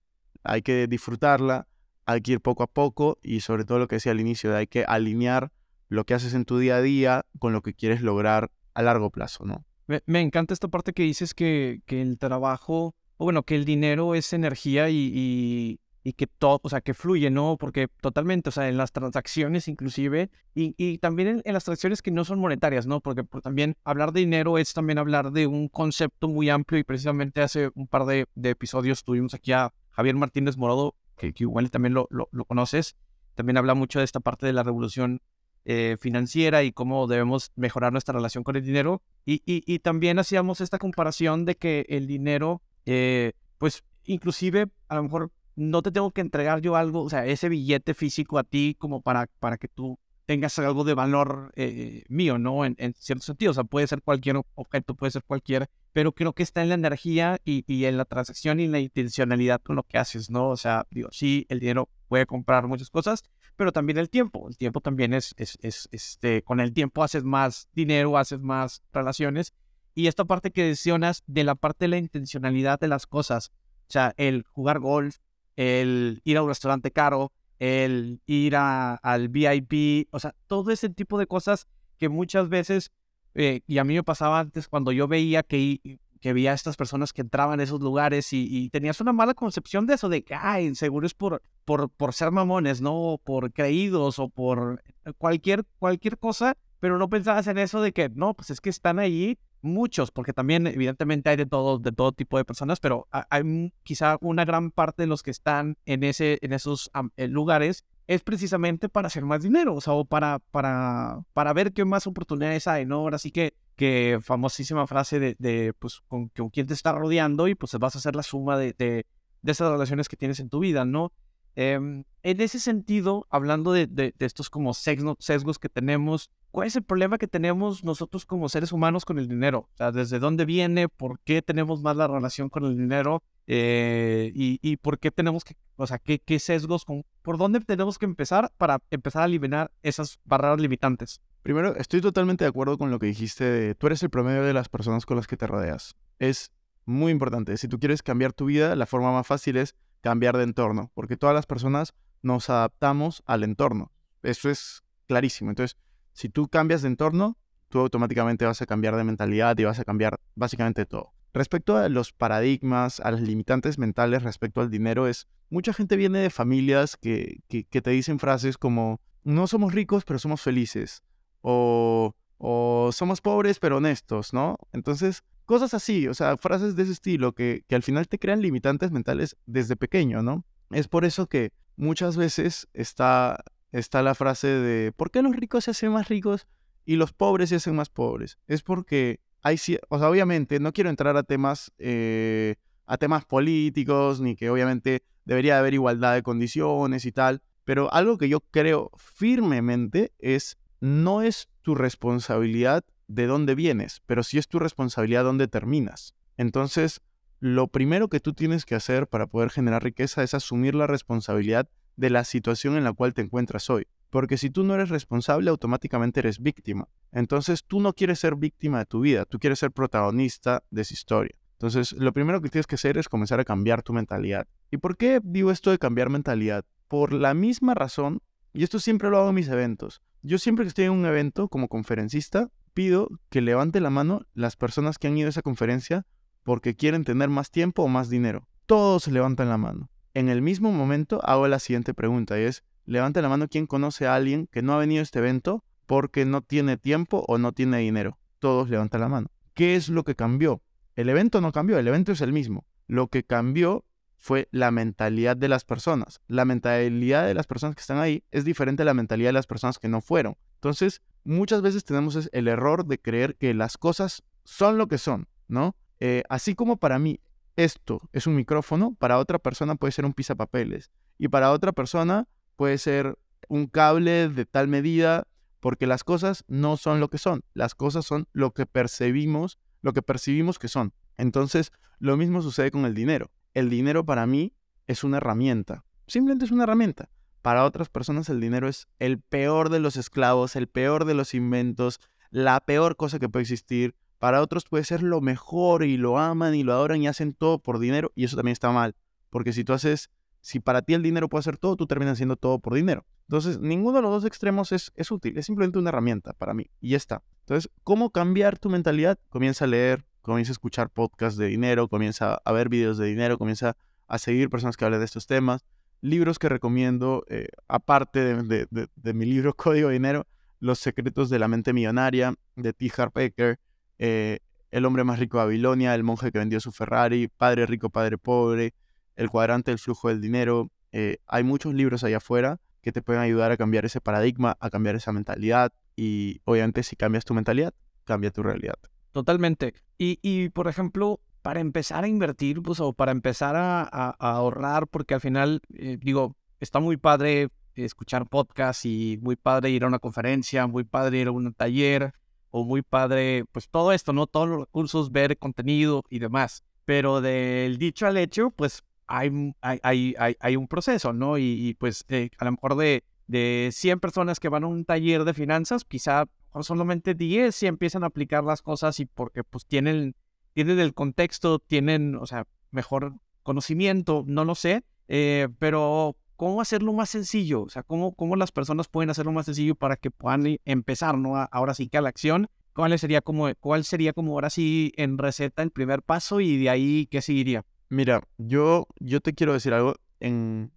hay que disfrutarla, hay que ir poco a poco y sobre todo lo que decía al inicio, hay que alinear lo que haces en tu día a día con lo que quieres lograr a largo plazo, ¿no? Me, encanta esta parte que dices que, que, el trabajo, o bueno, que el dinero es energía y, y, que todo, o sea, que fluye, ¿no? Porque totalmente, o sea, en las transacciones inclusive, y, y también en, las transacciones que no son monetarias, ¿no? Porque, también hablar de dinero es también hablar de un concepto muy amplio y precisamente hace un par de, episodios tuvimos aquí a Javier Martínez Morado, que, que igual también lo, lo, lo conoces, también habla mucho de esta parte de la revolución eh, financiera y cómo debemos mejorar nuestra relación con el dinero. Y, y, también hacíamos esta comparación de que el dinero, eh, pues inclusive a lo mejor no te tengo que entregar yo algo, o sea, ese billete físico a ti como para, para que tú tengas algo de valor eh, mío, ¿no? En, en, cierto sentido, o sea, puede ser cualquier objeto, puede ser cualquier, pero creo que está en la energía y, y, en la transacción y en la intencionalidad con lo que haces, ¿no? O sea, digo, sí, el dinero puede comprar muchas cosas, pero también el tiempo. El tiempo también es, es, es, este, con el tiempo haces más dinero, haces más relaciones. Y esta parte que mencionas de la parte de la intencionalidad de las cosas, o sea, el jugar golf, el ir a un restaurante caro, el ir a, al VIP, o sea, todo ese tipo de cosas que muchas veces, eh, y a mí me pasaba antes cuando yo veía que que veía a estas personas que entraban a esos lugares y, tenías una mala concepción de eso, de que, ay, seguro es por, por, por ser mamones, ¿no? Por creídos o por cualquier, cualquier cosa, pero no pensabas en eso de que, no, pues es que están ahí muchos, porque también evidentemente hay de todo, de todo tipo de personas, pero hay quizá una gran parte de los que están en, ese, en esos lugares es precisamente para hacer más dinero, o sea, o para, para, para ver qué más oportunidades hay, ¿no? Ahora sí que que famosísima frase de, de pues, con, con, quién te está rodeando y pues vas a hacer la suma de, de, de esas relaciones que tienes en tu vida, ¿no? Em, en ese sentido, hablando de, de, estos como sesgos que tenemos, ¿cuál es el problema que tenemos nosotros como seres humanos con el dinero? ¿desde dónde viene? ¿Por qué tenemos más la relación con el dinero? Eh, y, y, por qué tenemos que, o sea, qué, qué sesgos, con, por dónde tenemos que empezar para empezar a eliminar esas barreras limitantes? Primero, estoy totalmente de acuerdo con lo que dijiste de tú eres el promedio de las personas con las que te rodeas. Es muy importante. Si tú quieres cambiar tu vida, la forma más fácil es cambiar de entorno, porque todas las personas nos adaptamos al entorno. Eso es clarísimo. Entonces, si tú cambias de entorno, tú automáticamente vas a cambiar de mentalidad y vas a cambiar básicamente todo. Respecto a los paradigmas, a las limitantes mentales respecto al dinero, es mucha gente viene de familias que, que, te dicen frases como no somos ricos pero somos felices o, o somos pobres pero honestos, ¿no? Entonces, cosas así, o sea, frases de ese estilo que, que al final te crean limitantes mentales desde pequeño, ¿no? Es por eso que muchas veces está, está la frase de ¿por qué los ricos se hacen más ricos y los pobres se hacen más pobres? Es porque hay, o sea, obviamente, no quiero entrar a temas, eh, a temas políticos, ni que obviamente debería haber igualdad de condiciones y tal, pero algo que yo creo firmemente es, no es tu responsabilidad de dónde vienes, pero sí es tu responsabilidad dónde terminas. Entonces, lo primero que tú tienes que hacer para poder generar riqueza es asumir la responsabilidad de la situación en la cual te encuentras hoy. Porque si tú no eres responsable, automáticamente eres víctima. Entonces tú no quieres ser víctima de tu vida, tú quieres ser protagonista de esa historia. Entonces lo primero que tienes que hacer es comenzar a cambiar tu mentalidad. ¿Y por qué digo esto de cambiar mentalidad? Por la misma razón, y esto siempre lo hago en mis eventos. Yo siempre que estoy en un evento como conferencista, pido que levante la mano las personas que han ido a esa conferencia porque quieren tener más tiempo o más dinero. Todos levantan la mano. En el mismo momento hago la siguiente pregunta y es, levante la mano quien conoce a alguien que no ha venido a este evento porque no tiene tiempo o no tiene dinero. Todos levantan la mano. ¿Qué es lo que cambió? El evento no cambió, el evento es el mismo. Lo que cambió fue la mentalidad de las personas. La mentalidad de las personas que están ahí es diferente a la mentalidad de las personas que no fueron. Entonces, muchas veces tenemos el error de creer que las cosas son lo que son, ¿no? Eh, así como para mí esto es un micrófono, para otra persona puede ser un pisapapeles. Y para otra persona puede ser un cable de tal medida, porque las cosas no son lo que son, las cosas son lo que percibimos, lo que percibimos que son. Entonces, lo mismo sucede con el dinero. El dinero para mí es una herramienta, simplemente es una herramienta. Para otras personas el dinero es el peor de los esclavos, el peor de los inventos, la peor cosa que puede existir. Para otros puede ser lo mejor y lo aman y lo adoran y hacen todo por dinero y eso también está mal. Porque si tú haces si para ti el dinero puede ser todo, tú terminas haciendo todo por dinero. Entonces, ninguno de los dos extremos es, es útil, es simplemente una herramienta para mí y ya está. Entonces, ¿cómo cambiar tu mentalidad? Comienza a leer, comienza a escuchar podcasts de dinero, comienza a ver videos de dinero, comienza a seguir personas que hablen de estos temas. Libros que recomiendo, eh, aparte de, mi libro Código de Dinero, Los secretos de la mente millonaria, de T. Harv Eker, eh, El hombre más rico de Babilonia, El monje que vendió su Ferrari, Padre rico, Padre pobre, el cuadrante del flujo del dinero. Eh, hay muchos libros allá afuera que te pueden ayudar a cambiar ese paradigma, a cambiar esa mentalidad y obviamente si cambias tu mentalidad, cambia tu realidad. Totalmente. Y, por ejemplo, para empezar a invertir, pues, o para empezar a, ahorrar, porque al final, eh, digo, está muy padre escuchar podcasts y muy padre ir a una conferencia, muy padre ir a un taller, o muy padre, pues todo esto, ¿no? Todos los recursos, ver contenido y demás. Pero del dicho al hecho, pues hay, hay, hay, hay un proceso, ¿no? Y, pues eh, a lo mejor de, de 100 personas que van a un taller de finanzas, quizá solamente 10 si empiezan a aplicar las cosas y porque pues tienen, tienen el contexto, tienen, o sea, mejor conocimiento, no lo sé, eh, pero ¿cómo hacerlo más sencillo? O sea, ¿cómo, ¿cómo las personas pueden hacerlo más sencillo para que puedan empezar, ¿no? ahora sí que a la acción. ¿Cuál sería como, cuál sería como ahora sí en receta el primer paso y de ahí qué seguiría? Mira, yo, yo te quiero decir algo. En,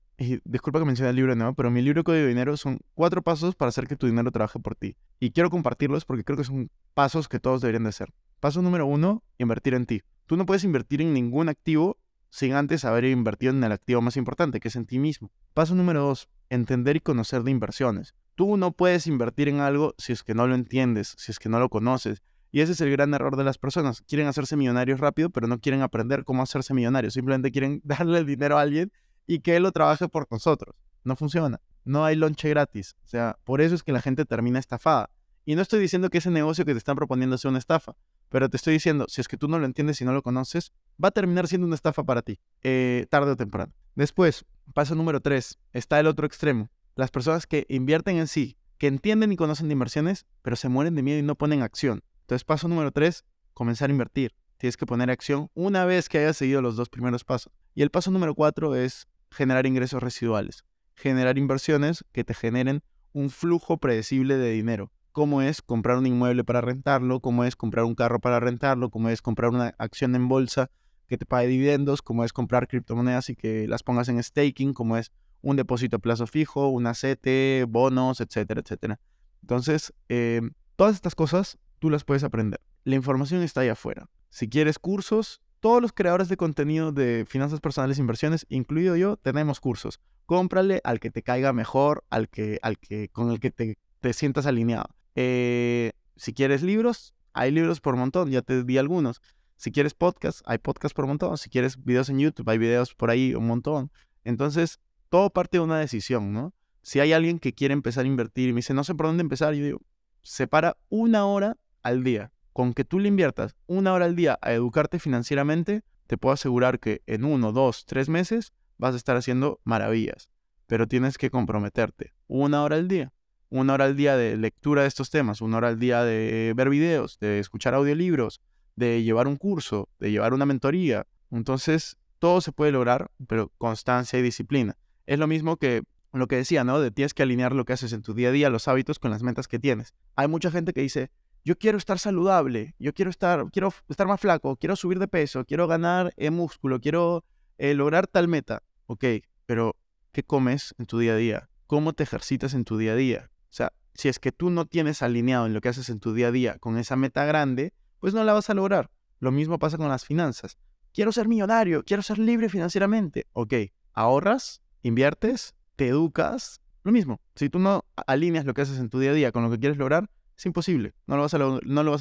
disculpa que mencione el libro, ¿no? Pero mi libro Código de Dinero son cuatro pasos para hacer que tu dinero trabaje por ti. Y quiero compartirlos porque creo que son pasos que todos deberían de hacer. Paso número uno, invertir en ti. Tú no puedes invertir en ningún activo sin antes haber invertido en el activo más importante, que es en ti mismo. Paso número dos, entender y conocer de inversiones. Tú no puedes invertir en algo si es que no lo entiendes, si es que no lo conoces, y ese es el gran error de las personas. Quieren hacerse millonarios rápido, pero no quieren aprender cómo hacerse millonarios. Simplemente quieren darle el dinero a alguien y que él lo trabaje por nosotros. No funciona. No hay lonche gratis. O sea, por eso es que la gente termina estafada. Y no estoy diciendo que ese negocio que te están proponiendo sea una estafa, pero te estoy diciendo, si es que tú no lo entiendes y no lo conoces, va a terminar siendo una estafa para ti, eh, tarde o temprano. Después, paso número tres, está el otro extremo. Las personas que invierten en sí, que entienden y conocen inversiones, pero se mueren de miedo y no ponen acción. Entonces, paso número tres, comenzar a invertir. Tienes que poner acción una vez que hayas seguido los dos primeros pasos. Y el paso número cuatro es generar ingresos residuales. Generar inversiones que te generen un flujo predecible de dinero. cómo es comprar un inmueble para rentarlo, cómo es comprar un carro para rentarlo, cómo es comprar una acción en bolsa que te pague dividendos, cómo es comprar criptomonedas y que las pongas en staking, cómo es un depósito a plazo fijo, una CT, bonos, etcétera, etcétera. Entonces, eh, todas estas cosas tú las puedes aprender. La información está ahí afuera. Si quieres cursos, todos los creadores de contenido de finanzas personales e inversiones, incluido yo, tenemos cursos. Cómprale al que te caiga mejor, al que, al que, con el que te, te sientas alineado. Eh, si quieres libros, hay libros por montón, ya te di algunos. Si quieres podcast, hay podcast por montón. Si quieres videos en YouTube, hay videos por ahí un montón. Entonces, todo parte de una decisión, ¿no? Si hay alguien que quiere empezar a invertir y me dice, no sé por dónde empezar, yo digo, separa una hora al día. Con que tú le inviertas una hora al día a educarte financieramente, te puedo asegurar que en uno, dos, tres meses vas a estar haciendo maravillas. Pero tienes que comprometerte. Una hora al día. Una hora al día de lectura de estos temas, una hora al día de ver videos, de escuchar audiolibros, de llevar un curso, de llevar una mentoría. Entonces, todo se puede lograr, pero constancia y disciplina. Es lo mismo que lo que decía, ¿no? De tienes que alinear lo que haces en tu día a día, los hábitos con las metas que tienes. Hay mucha gente que dice, yo quiero estar saludable, yo quiero estar, quiero estar más flaco, quiero subir de peso, quiero ganar en músculo, quiero eh, lograr tal meta. Ok, pero ¿qué comes en tu día a día? ¿Cómo te ejercitas en tu día a día? O sea, si es que tú no tienes alineado en lo que haces en tu día a día con esa meta grande, pues no la vas a lograr. Lo mismo pasa con las finanzas. Quiero ser millonario, quiero ser libre financieramente. Ok, ahorras, inviertes, te educas. Lo mismo, si tú no alineas lo que haces en tu día a día con lo que quieres lograr, es imposible, no lo vas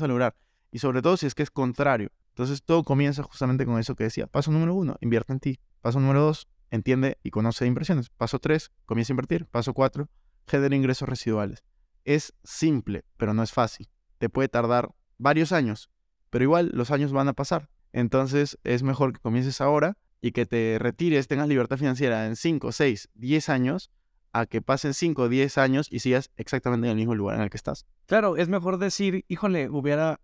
a, lograr. Y sobre todo si es que es contrario. Entonces todo comienza justamente con eso que decía. Paso número uno, invierte en ti. Paso número dos, entiende y conoce inversiones. Paso tres, comienza a invertir. Paso cuatro, genera ingresos residuales. Es simple, pero no es fácil. Te puede tardar varios años, pero igual los años van a pasar. Entonces es mejor que comiences ahora y que te retires, tengas libertad financiera en 5, 6, 10 años, a que pasen 5 o 10 años y sigas exactamente en el mismo lugar en el que estás. Claro, es mejor decir, híjole, hubiera,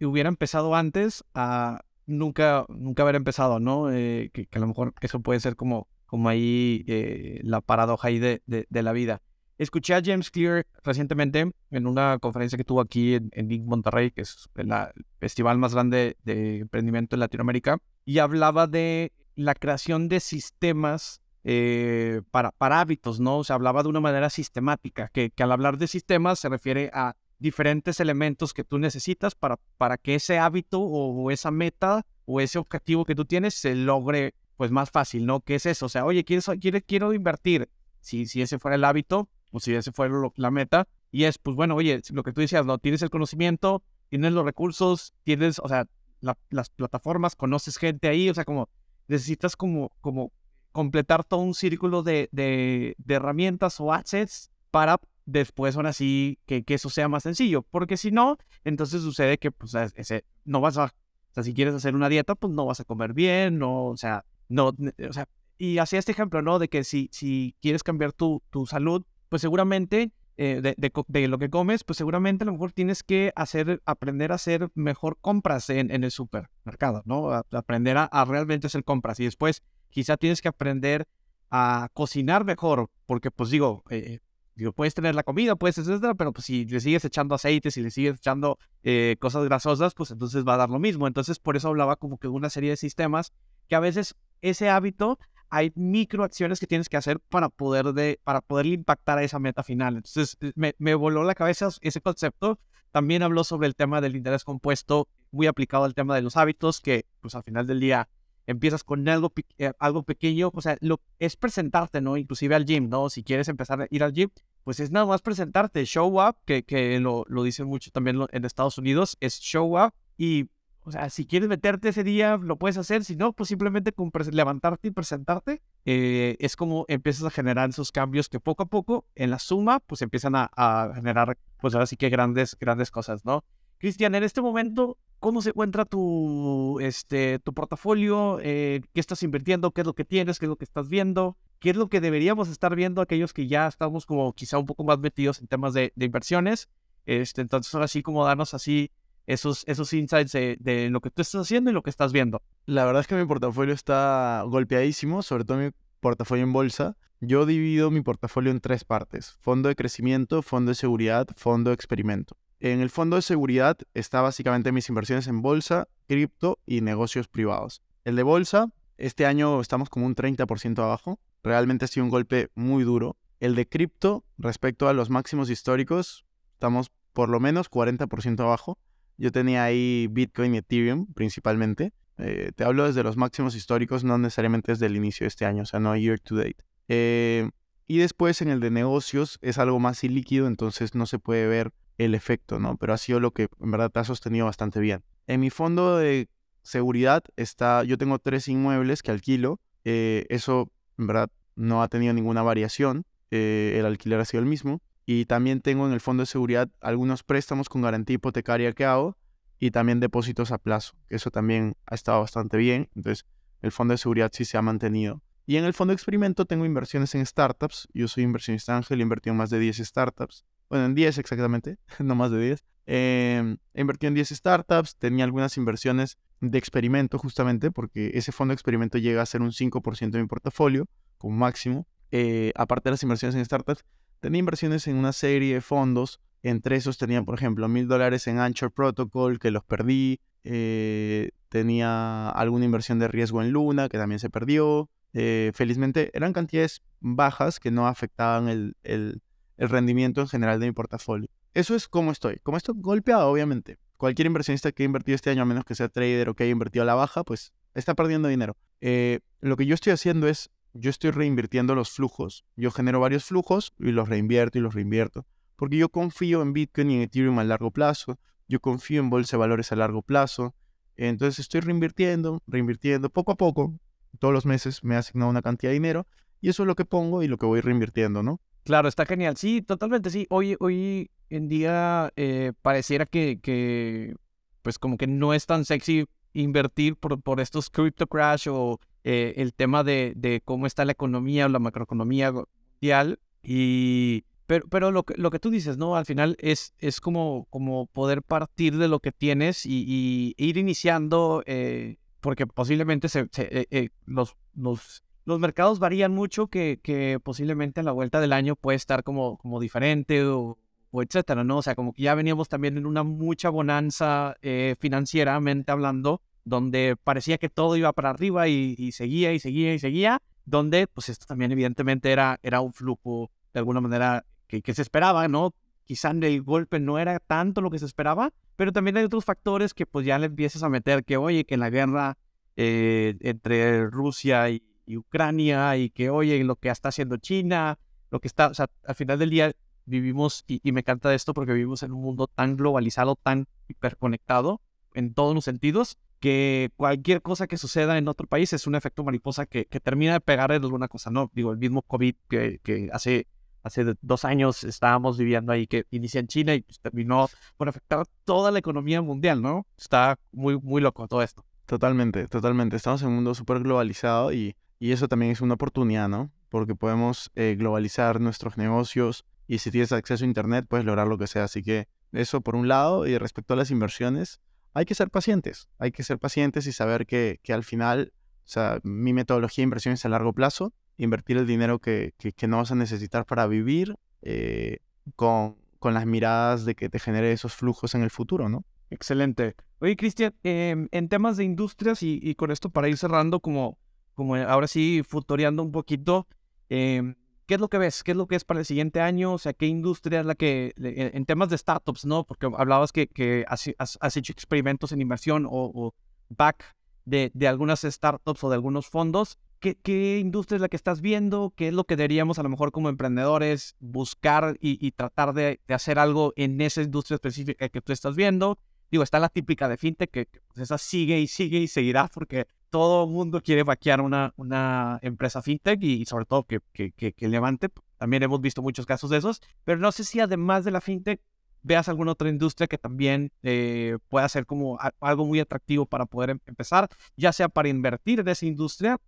hubiera empezado antes a nunca, nunca haber empezado, ¿no? Eh, que, a lo mejor eso puede ser como, como ahí eh, la paradoja ahí de, de, la vida. Escuché a James Clear recientemente en una conferencia que tuvo aquí en, en Monterrey, que es el festival más grande de emprendimiento en Latinoamérica, y hablaba de la creación de sistemas eh, para, para hábitos, ¿no? Se hablaba de una manera sistemática, que, que, al hablar de sistemas se refiere a diferentes elementos que tú necesitas para, para que ese hábito o, esa meta o ese objetivo que tú tienes se logre pues más fácil, ¿no? ¿Qué es eso? O sea, oye, quiero, quiero, quiero invertir. Si, si ese fuera el hábito o si ese fuera la meta, y es, pues bueno, oye, lo que tú decías, ¿no? Tienes el conocimiento, tienes los recursos, tienes, o sea, las plataformas, conoces gente ahí, o sea, como necesitas como, como completar todo un círculo de, de, herramientas o assets para después, aún así, que, que, eso sea más sencillo. Porque si no, entonces sucede que pues, ese, no vas a, o sea, si quieres hacer una dieta, pues no vas a comer bien, no, o sea, no, o sea, y hacía este ejemplo, ¿no? De que si, si quieres cambiar tu, tu salud, pues seguramente eh, de, de, lo que comes, pues seguramente a lo mejor tienes que hacer, aprender a hacer mejor compras en, en el supermercado, ¿no? aprender a, realmente hacer compras y después quizá tienes que aprender a cocinar mejor, porque pues digo, eh, digo, puedes tener la comida, puedes etcétera, pero pues si le sigues echando aceite, si le sigues echando eh, cosas grasosas, pues entonces va a dar lo mismo. Entonces por eso hablaba como que de una serie de sistemas que a veces ese hábito hay microacciones que tienes que hacer para poder de, para poder impactar a esa meta final. Entonces, eh, me, me, voló la cabeza ese concepto. También habló sobre el tema del interés compuesto, muy aplicado al tema de los hábitos, que pues al final del día empiezas con algo, eh, algo pequeño, o sea, lo, es presentarte, ¿no? Inclusive al gym, ¿no? Si quieres empezar a ir al gym, pues es nada más presentarte, show up, que, que lo, lo dicen mucho también en Estados Unidos, es show up y o sea, si quieres meterte ese día, lo puedes hacer. Si no, pues simplemente con levantarte y presentarte, eh, es como empiezas a generar esos cambios que poco a poco, en la suma, pues empiezan a, generar, pues ahora sí que grandes, grandes cosas, ¿no? Cristian, en este momento, ¿cómo se encuentra tu, este, tu portafolio? Eh, ¿Qué estás invirtiendo? ¿Qué es lo que tienes? ¿Qué es lo que estás viendo? ¿Qué es lo que deberíamos estar viendo aquellos que ya estamos como quizá un poco más metidos en temas de, de inversiones? Este, entonces, ahora sí, como darnos así esos, esos insights de, lo que tú estás haciendo y lo que estás viendo. La verdad es que mi portafolio está golpeadísimo, sobre todo portafolio en bolsa, yo divido mi portafolio en tres partes. Fondo de crecimiento, fondo de seguridad, fondo de experimento. En el fondo de seguridad está básicamente mis inversiones en bolsa, cripto y negocios privados. El de bolsa, este año estamos como un 30% abajo. Realmente ha sido un golpe muy duro. El de cripto, respecto a los máximos históricos, estamos por lo menos 40% abajo. Yo tenía ahí Bitcoin y Ethereum principalmente. Eh, te hablo desde los máximos históricos, no necesariamente desde el inicio de este año, o sea, no year to date. Eh, y después en el de negocios es algo más ilíquido, entonces no se puede ver el efecto, ¿no? Pero ha sido lo que en verdad te ha sostenido bastante bien. En mi fondo de seguridad está, yo tengo tres inmuebles que alquilo, eh, eso en verdad no ha tenido ninguna variación, eh, el alquiler ha sido el mismo. Y también tengo en el fondo de seguridad algunos préstamos con garantía hipotecaria que hago y también depósitos a plazo. Eso también ha estado bastante bien. Entonces, el fondo de seguridad sí se ha mantenido. Y en el fondo de experimento tengo inversiones en startups. Yo soy inversionista ángel, he invertido en más de 10 startups. Bueno, en 10 exactamente, no más de 10. Em, he invertido en 10 startups, tenía algunas inversiones de experimento justamente porque ese fondo de experimento llega a ser un 5% de mi portafolio como máximo. Eh, aparte de las inversiones en startups, tenía inversiones en una serie de fondos. Entre esos tenía, por ejemplo, mil dólares en Anchor Protocol, que los perdí. Eh, tenía alguna inversión de riesgo en Luna, que también se perdió. Eh, felizmente eran cantidades bajas que no afectaban el, el, rendimiento en general de mi portafolio. Eso es como estoy. Como estoy golpeado, obviamente. Cualquier inversionista que ha invertido este año, a menos que sea trader o que haya invertido a la baja, pues está perdiendo dinero. lo que yo estoy haciendo es yo estoy reinvirtiendo los flujos. Yo genero varios flujos y los reinvierto y los reinvierto. Porque yo confío en Bitcoin y en Ethereum a largo plazo. Yo confío en bolsa de valores a largo plazo. Entonces estoy reinvirtiendo, reinvirtiendo poco a poco. Todos los meses me ha asignado una cantidad de dinero. Y eso es lo que pongo y lo que voy reinvirtiendo, ¿no? Claro, está genial. Sí, totalmente, sí. Hoy, hoy en día eh, pareciera que, que, pues como que no es tan sexy invertir por, por estos crypto crash o eh, el tema de, de, cómo está la economía o la macroeconomía mundial. Y, pero, pero lo, que, lo que tú dices, ¿no? Al final es, es como, como poder partir de lo que tienes y, ir iniciando, eh, porque posiblemente se, eh, los, los, los mercados varían mucho, que, que posiblemente a la vuelta del año puede estar como, como diferente o, o etcétera, ¿no? O sea, como que ya veníamos también en una mucha bonanza financieramente hablando donde parecía que todo iba para arriba y, seguía y seguía y seguía, donde pues esto también evidentemente era, era un flujo de alguna manera que, que se esperaba, ¿no? Quizá el golpe no era tanto lo que se esperaba, pero también hay otros factores que pues ya le empiezas a meter que, oye, que en la guerra eh, entre Rusia y, Ucrania y que, oye, lo que está haciendo China, lo que está, o sea, al final del día vivimos, y, y me encanta esto porque vivimos en un mundo tan globalizado, tan hiperconectado en todos los sentidos, que cualquier cosa que suceda en otro país es un efecto mariposa que, que termina de pegar en alguna cosa, ¿no? Digo, el mismo COVID que, que hace, hace dos años estábamos viviendo ahí, que inicia en China y pues, terminó por afectar toda la economía mundial, ¿no? Está muy, muy loco todo esto. Totalmente, totalmente. Estamos en un mundo súper globalizado y, y, eso también es una oportunidad, ¿no? Porque podemos eh, globalizar nuestros negocios y si tienes acceso a Internet puedes lograr lo que sea. Así que eso por un lado y respecto a las inversiones, hay que ser pacientes, hay que ser pacientes y saber que, que al final, o sea, mi metodología de inversión es a largo plazo, invertir el dinero que, que, no vas a necesitar para vivir eh, con, con las miradas de que te genere esos flujos en el futuro, ¿no? Excelente. Oye, Cristian, em, en temas de industrias y, y, con esto para ir cerrando, como, como ahora sí, futoreando un poquito, eh, ¿Qué es lo que ves? ¿Qué es lo que es para el siguiente año? O sea, ¿qué industria es la que, en temas de startups, ¿no? Porque hablabas que, que has, has, hecho experimentos en inversión o, back de, de, algunas startups o de algunos fondos. ¿Qué, ¿Qué, industria es la que estás viendo? ¿Qué es lo que deberíamos a lo mejor como emprendedores buscar y, y tratar de, de, hacer algo en esa industria específica que tú estás viendo? Digo, está la típica de fintech que pues, esa sigue y sigue y seguirá porque todo el mundo quiere vaquear una, una empresa fintech y, sobre todo que, que, que, levante. También hemos visto muchos casos de esos, pero no sé si además de la fintech veas alguna otra industria que también eh, pueda ser como algo muy atractivo para poder em, empezar, ya sea para invertir en esa industria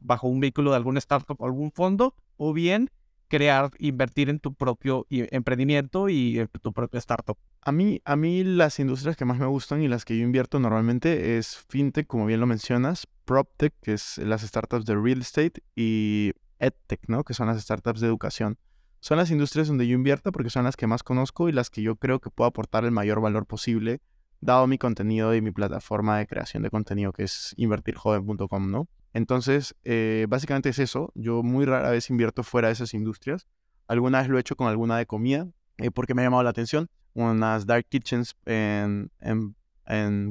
bajo un vehículo de algún startup o algún fondo, o bien crear, invertir en tu propio emprendimiento y en tu propia startup? A mí, a mí las industrias que más me gustan y las que yo invierto normalmente es fintech, como bien lo mencionas, PropTech, que es las startups de real estate, y EdTech, ¿no? Que son las startups de educación. Son las industrias donde yo invierto porque son las que más conozco y las que yo creo que puedo aportar el mayor valor posible, dado mi contenido y mi plataforma de creación de contenido, que es invertirjoven.com, ¿no? Entonces, eh, básicamente es eso. Yo muy rara vez invierto fuera de esas industrias. Alguna vez lo he hecho con alguna de comida, eh, porque me ha llamado la atención. Unas dark kitchens en,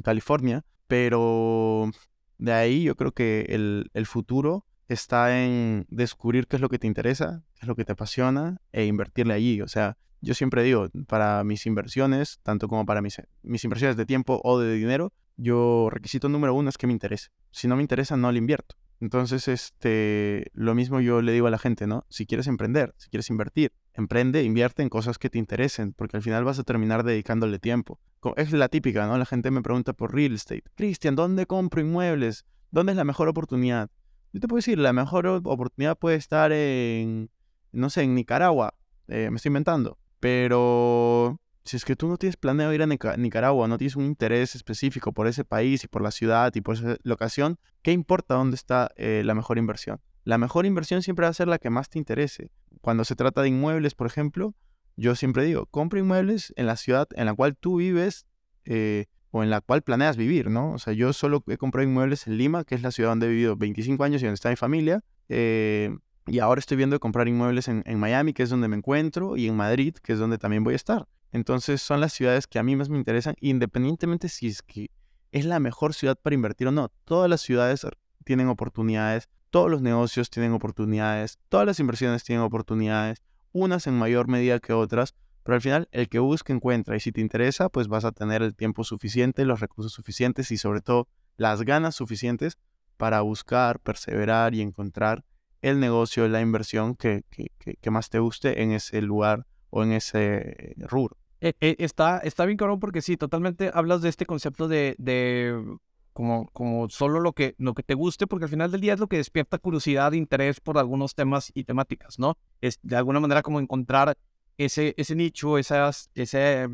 California, pero de ahí yo creo que el, el futuro está en descubrir qué es lo que te interesa, qué es lo que te apasiona e invertirle allí. O sea, yo siempre digo, para mis inversiones, tanto como para mis, mis inversiones de tiempo o de dinero, yo requisito número uno es que me interese. Si no me interesa, no le invierto. Entonces, este, lo mismo yo le digo a la gente, ¿no? Si quieres emprender, si quieres invertir, emprende, invierte en cosas que te interesen, porque al final vas a terminar dedicándole tiempo. Es la típica, ¿no? La gente me pregunta por real estate. Cristian, ¿dónde compro inmuebles? ¿Dónde es la mejor oportunidad? Yo te puedo decir, la mejor oportunidad puede estar en, no sé, en Nicaragua. Eh, me estoy inventando. Pero si es que tú no tienes planeado ir a Nicaragua, no tienes un interés específico por ese país y por la ciudad y por esa locación, ¿qué importa dónde está eh, la mejor inversión? La mejor inversión siempre va a ser la que más te interese. Cuando se trata de inmuebles, por ejemplo, yo siempre digo, compra inmuebles en la ciudad en la cual tú vives eh, o en la cual planeas vivir, ¿no? O sea, yo solo he comprado inmuebles en Lima, que es la ciudad donde he vivido 25 años y donde está mi familia. Eh, y ahora estoy viendo de comprar inmuebles en, Miami, que es donde me encuentro, y en Madrid, que es donde también voy a estar. Entonces son las ciudades que a mí más me interesan, independientemente si es que es la mejor ciudad para invertir o no. Todas las ciudades tienen oportunidades, todos los negocios tienen oportunidades, todas las inversiones tienen oportunidades, unas en mayor medida que otras, pero al final el que busca encuentra y si te interesa, pues vas a tener el tiempo suficiente, los recursos suficientes y sobre todo las ganas suficientes para buscar, perseverar y encontrar el negocio, la inversión que, que más te guste en ese lugar o en ese rubro. Eh, eh, está, está bien cabrón porque sí, totalmente hablas de este concepto de, de como, como solo lo que, lo que te guste, porque al final del día es lo que despierta curiosidad, interés por algunos temas y temáticas, ¿no? Es de alguna manera como encontrar ese, ese nicho, esas, ese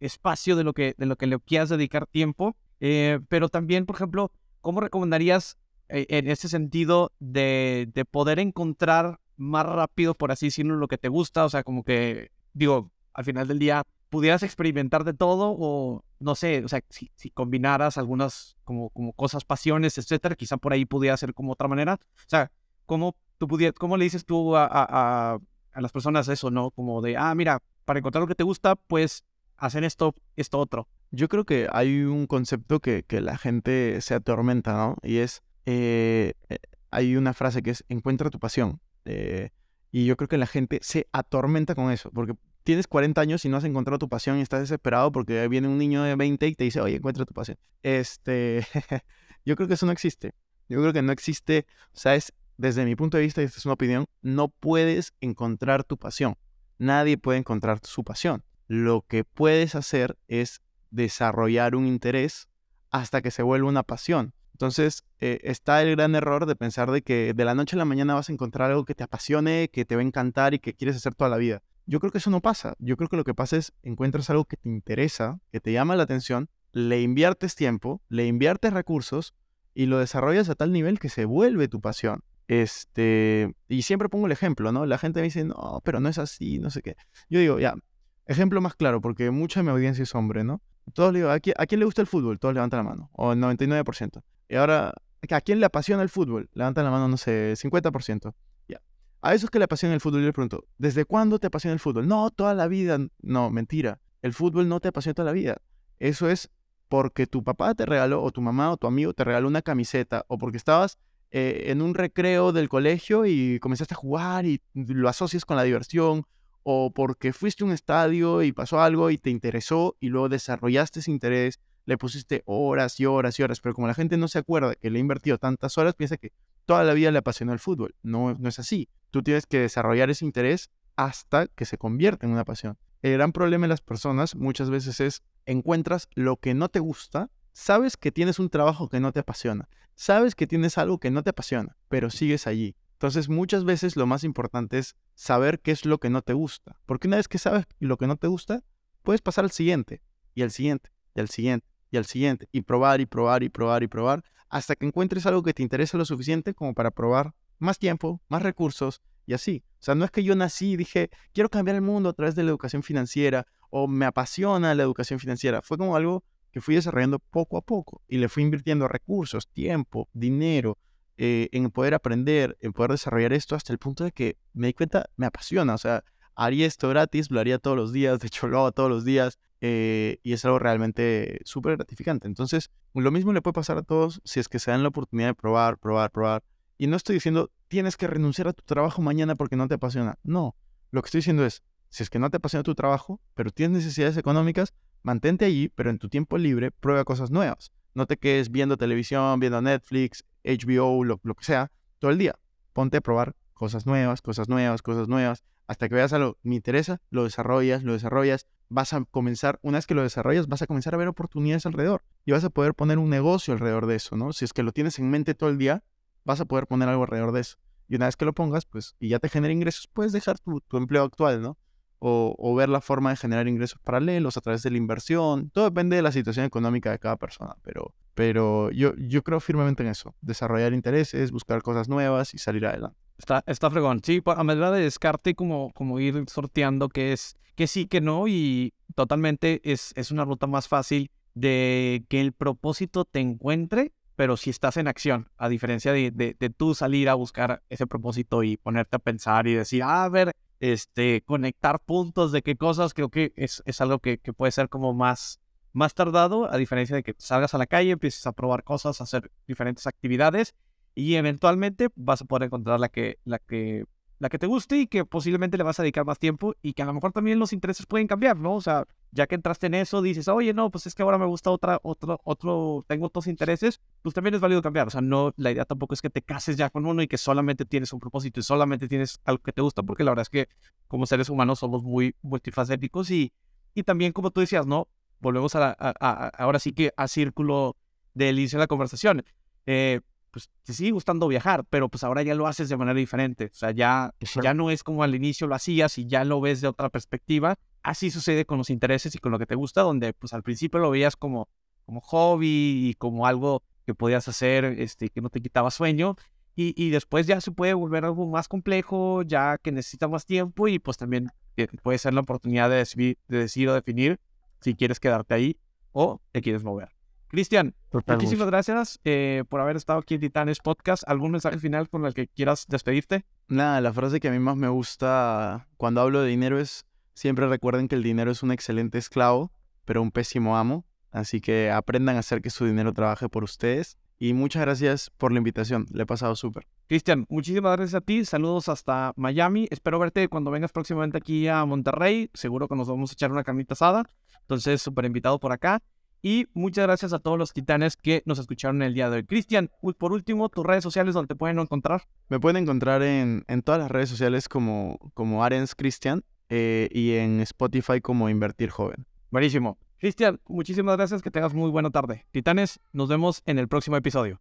espacio de lo, que, de lo que le quieras dedicar tiempo. Eh, pero también, por ejemplo, ¿cómo recomendarías en ese sentido de, de poder encontrar más rápido, por así decirlo, lo que te gusta? O sea, como que, digo, al final del día pudieras experimentar de todo o no sé, o sea, si, si combinaras algunas como, como cosas, pasiones, etcétera, quizá por ahí pudiera ser como otra manera. O sea, ¿cómo, tú pudieras, cómo le dices tú a, a, a, las personas eso, no? Como de, ah, mira, para encontrar lo que te gusta, pues hacer esto, esto otro. Yo creo que hay un concepto que, que la gente se atormenta, ¿no? Y es, eh, eh, hay una frase que es, encuentra tu pasión. Eh, y yo creo que la gente se atormenta con eso, porque tienes 40 años y no has encontrado tu pasión y estás desesperado porque viene un niño de 20 y te dice, oye, encuentra tu pasión. Este, yo creo que eso no existe. Yo creo que no existe, o sea, es, desde mi punto de vista, y esta es una opinión, no puedes encontrar tu pasión. Nadie puede encontrar su pasión. Lo que puedes hacer es desarrollar un interés hasta que se vuelva una pasión. Entonces, eh, está el gran error de pensar de que de la noche a la mañana vas a encontrar algo que te apasione, que te va a encantar y que quieres hacer toda la vida. Yo creo que eso no pasa. Yo creo que lo que pasa es encuentras algo que te interesa, que te llama la atención, le inviertes tiempo, le inviertes recursos y lo desarrollas a tal nivel que se vuelve tu pasión. Este, y siempre pongo el ejemplo, ¿no? La gente me dice, no, pero no es así, no sé qué. Yo digo, ya, ejemplo más claro, porque mucha de mi audiencia es hombre, ¿no? Todos le digo, ¿a quién, ¿a quién le gusta el fútbol? Todos levantan la mano, o el 99%. Y ahora, ¿a quién le apasiona el fútbol? Levantan la mano, no sé, 50%. A esos que le apasiona el fútbol, yo les pregunto, ¿desde cuándo te apasiona el fútbol? No, toda la vida. No, mentira. El fútbol no te apasiona toda la vida. Eso es porque tu papá te regaló, o tu mamá o tu amigo te regaló una camiseta, o porque estabas eh, en un recreo del colegio y comenzaste a jugar y lo asocias con la diversión, o porque fuiste a un estadio y pasó algo y te interesó y luego desarrollaste ese interés, le pusiste horas y horas y horas, pero como la gente no se acuerda que le ha invertido tantas horas, piensa que toda la vida le apasionó el fútbol. No, no es así. Tú tienes que desarrollar ese interés hasta que se convierta en una pasión. El gran problema de las personas muchas veces es encuentras lo que no te gusta, sabes que tienes un trabajo que no te apasiona, sabes que tienes algo que no te apasiona, pero sigues allí. Entonces muchas veces lo más importante es saber qué es lo que no te gusta, porque una vez que sabes lo que no te gusta, puedes pasar al siguiente, y al siguiente, y al siguiente, y al siguiente, y probar y probar y probar y probar, hasta que encuentres algo que te interese lo suficiente como para probar más tiempo, más recursos y así. O sea, no es que yo nací y dije, quiero cambiar el mundo a través de la educación financiera o me apasiona la educación financiera. Fue como algo que fui desarrollando poco a poco y le fui invirtiendo recursos, tiempo, dinero, eh, en poder aprender, en poder desarrollar esto hasta el punto de que me di cuenta, me apasiona. O sea, haría esto gratis, lo haría todos los días, de hecho lo hago todos los días eh, y es algo realmente súper gratificante. Entonces, lo mismo le puede pasar a todos si es que se dan la oportunidad de probar, probar, probar. Y no estoy diciendo, tienes que renunciar a tu trabajo mañana porque no te apasiona. No, lo que estoy diciendo es, si es que no te apasiona tu trabajo, pero tienes necesidades económicas, mantente allí, pero en tu tiempo libre prueba cosas nuevas. No te quedes viendo televisión, viendo Netflix, HBO, lo, lo que sea, todo el día. Ponte a probar cosas nuevas, cosas nuevas, cosas nuevas hasta que veas algo, me interesa, lo desarrollas, lo desarrollas, vas a comenzar, una vez que lo desarrollas, vas a comenzar a ver oportunidades alrededor y vas a poder poner un negocio alrededor de eso, ¿no? Si es que lo tienes en mente todo el día, vas a poder poner algo alrededor de eso. Y una vez que lo pongas, pues, y ya te genera ingresos, puedes dejar tu, empleo actual, ¿no? O, o, ver la forma de generar ingresos paralelos a través de la inversión. Todo depende de la situación económica de cada persona, pero, pero yo, yo creo firmemente en eso. Desarrollar intereses, buscar cosas nuevas y salir adelante. Está, está fregón. Sí, a medida de descarte, como, como ir sorteando qué es, que sí, que no, y totalmente es, es una ruta más fácil de que el propósito te encuentre, pero si estás en acción, a diferencia de, de, tú salir a buscar ese propósito y ponerte a pensar y decir, ah, a ver, este, conectar puntos de qué cosas, creo que es, es algo que, que, puede ser como más, más tardado, a diferencia de que salgas a la calle, empieces a probar cosas, a hacer diferentes actividades y eventualmente vas a poder encontrar la que, la que, la que te guste y que posiblemente le vas a dedicar más tiempo y que a lo mejor también los intereses pueden cambiar, ¿no? O sea, ya que entraste en eso, dices, oye, no, pues es que ahora me gusta otra, otro, otro, tengo otros intereses, pues también es válido cambiar. O sea, no, la idea tampoco es que te cases ya con uno y que solamente tienes un propósito y solamente tienes algo que te gusta, porque la verdad es que como seres humanos somos muy multifacéticos y, y también, como tú decías, ¿no? Volvemos a, ahora sí que a círculo del inicio de la conversación. Eh, pues te sigue gustando viajar, pero pues ahora ya lo haces de manera diferente. O sea, ya, ya no es como al inicio lo hacías y ya lo ves de otra perspectiva. Así sucede con los intereses y con lo que te gusta, donde pues al principio lo veías como, como hobby y como algo que podías hacer, este, que no te quitaba sueño. Y, y después ya se puede volver algo más complejo, ya que necesita más tiempo y pues también eh, puede ser la oportunidad de decidir, de decidir o definir si quieres quedarte ahí o te quieres mover. Cristian, muchísimas gracias eh, por haber estado aquí en Titanes Podcast. ¿Algún mensaje final con el que quieras despedirte? Nada, la frase que a mí más me gusta cuando hablo de dinero es, siempre recuerden que el dinero es un excelente esclavo, pero un pésimo amo. Así que aprendan a hacer que su dinero trabaje por ustedes. Y muchas gracias por la invitación, le he pasado súper. Cristian, muchísimas gracias a ti, saludos hasta Miami. Espero verte cuando vengas próximamente aquí a Monterrey. Seguro que nos vamos a echar una carnita asada. Entonces, súper invitado por acá. Y muchas gracias a todos los titanes que nos escucharon el día de hoy. Cristian, por último, tus redes sociales donde te pueden encontrar. Me pueden encontrar en, en todas las redes sociales como, como Arens Cristian eh, y en Spotify como Invertir Joven. Buenísimo. Cristian, muchísimas gracias, que tengas muy buena tarde. Titanes, nos vemos en el próximo episodio.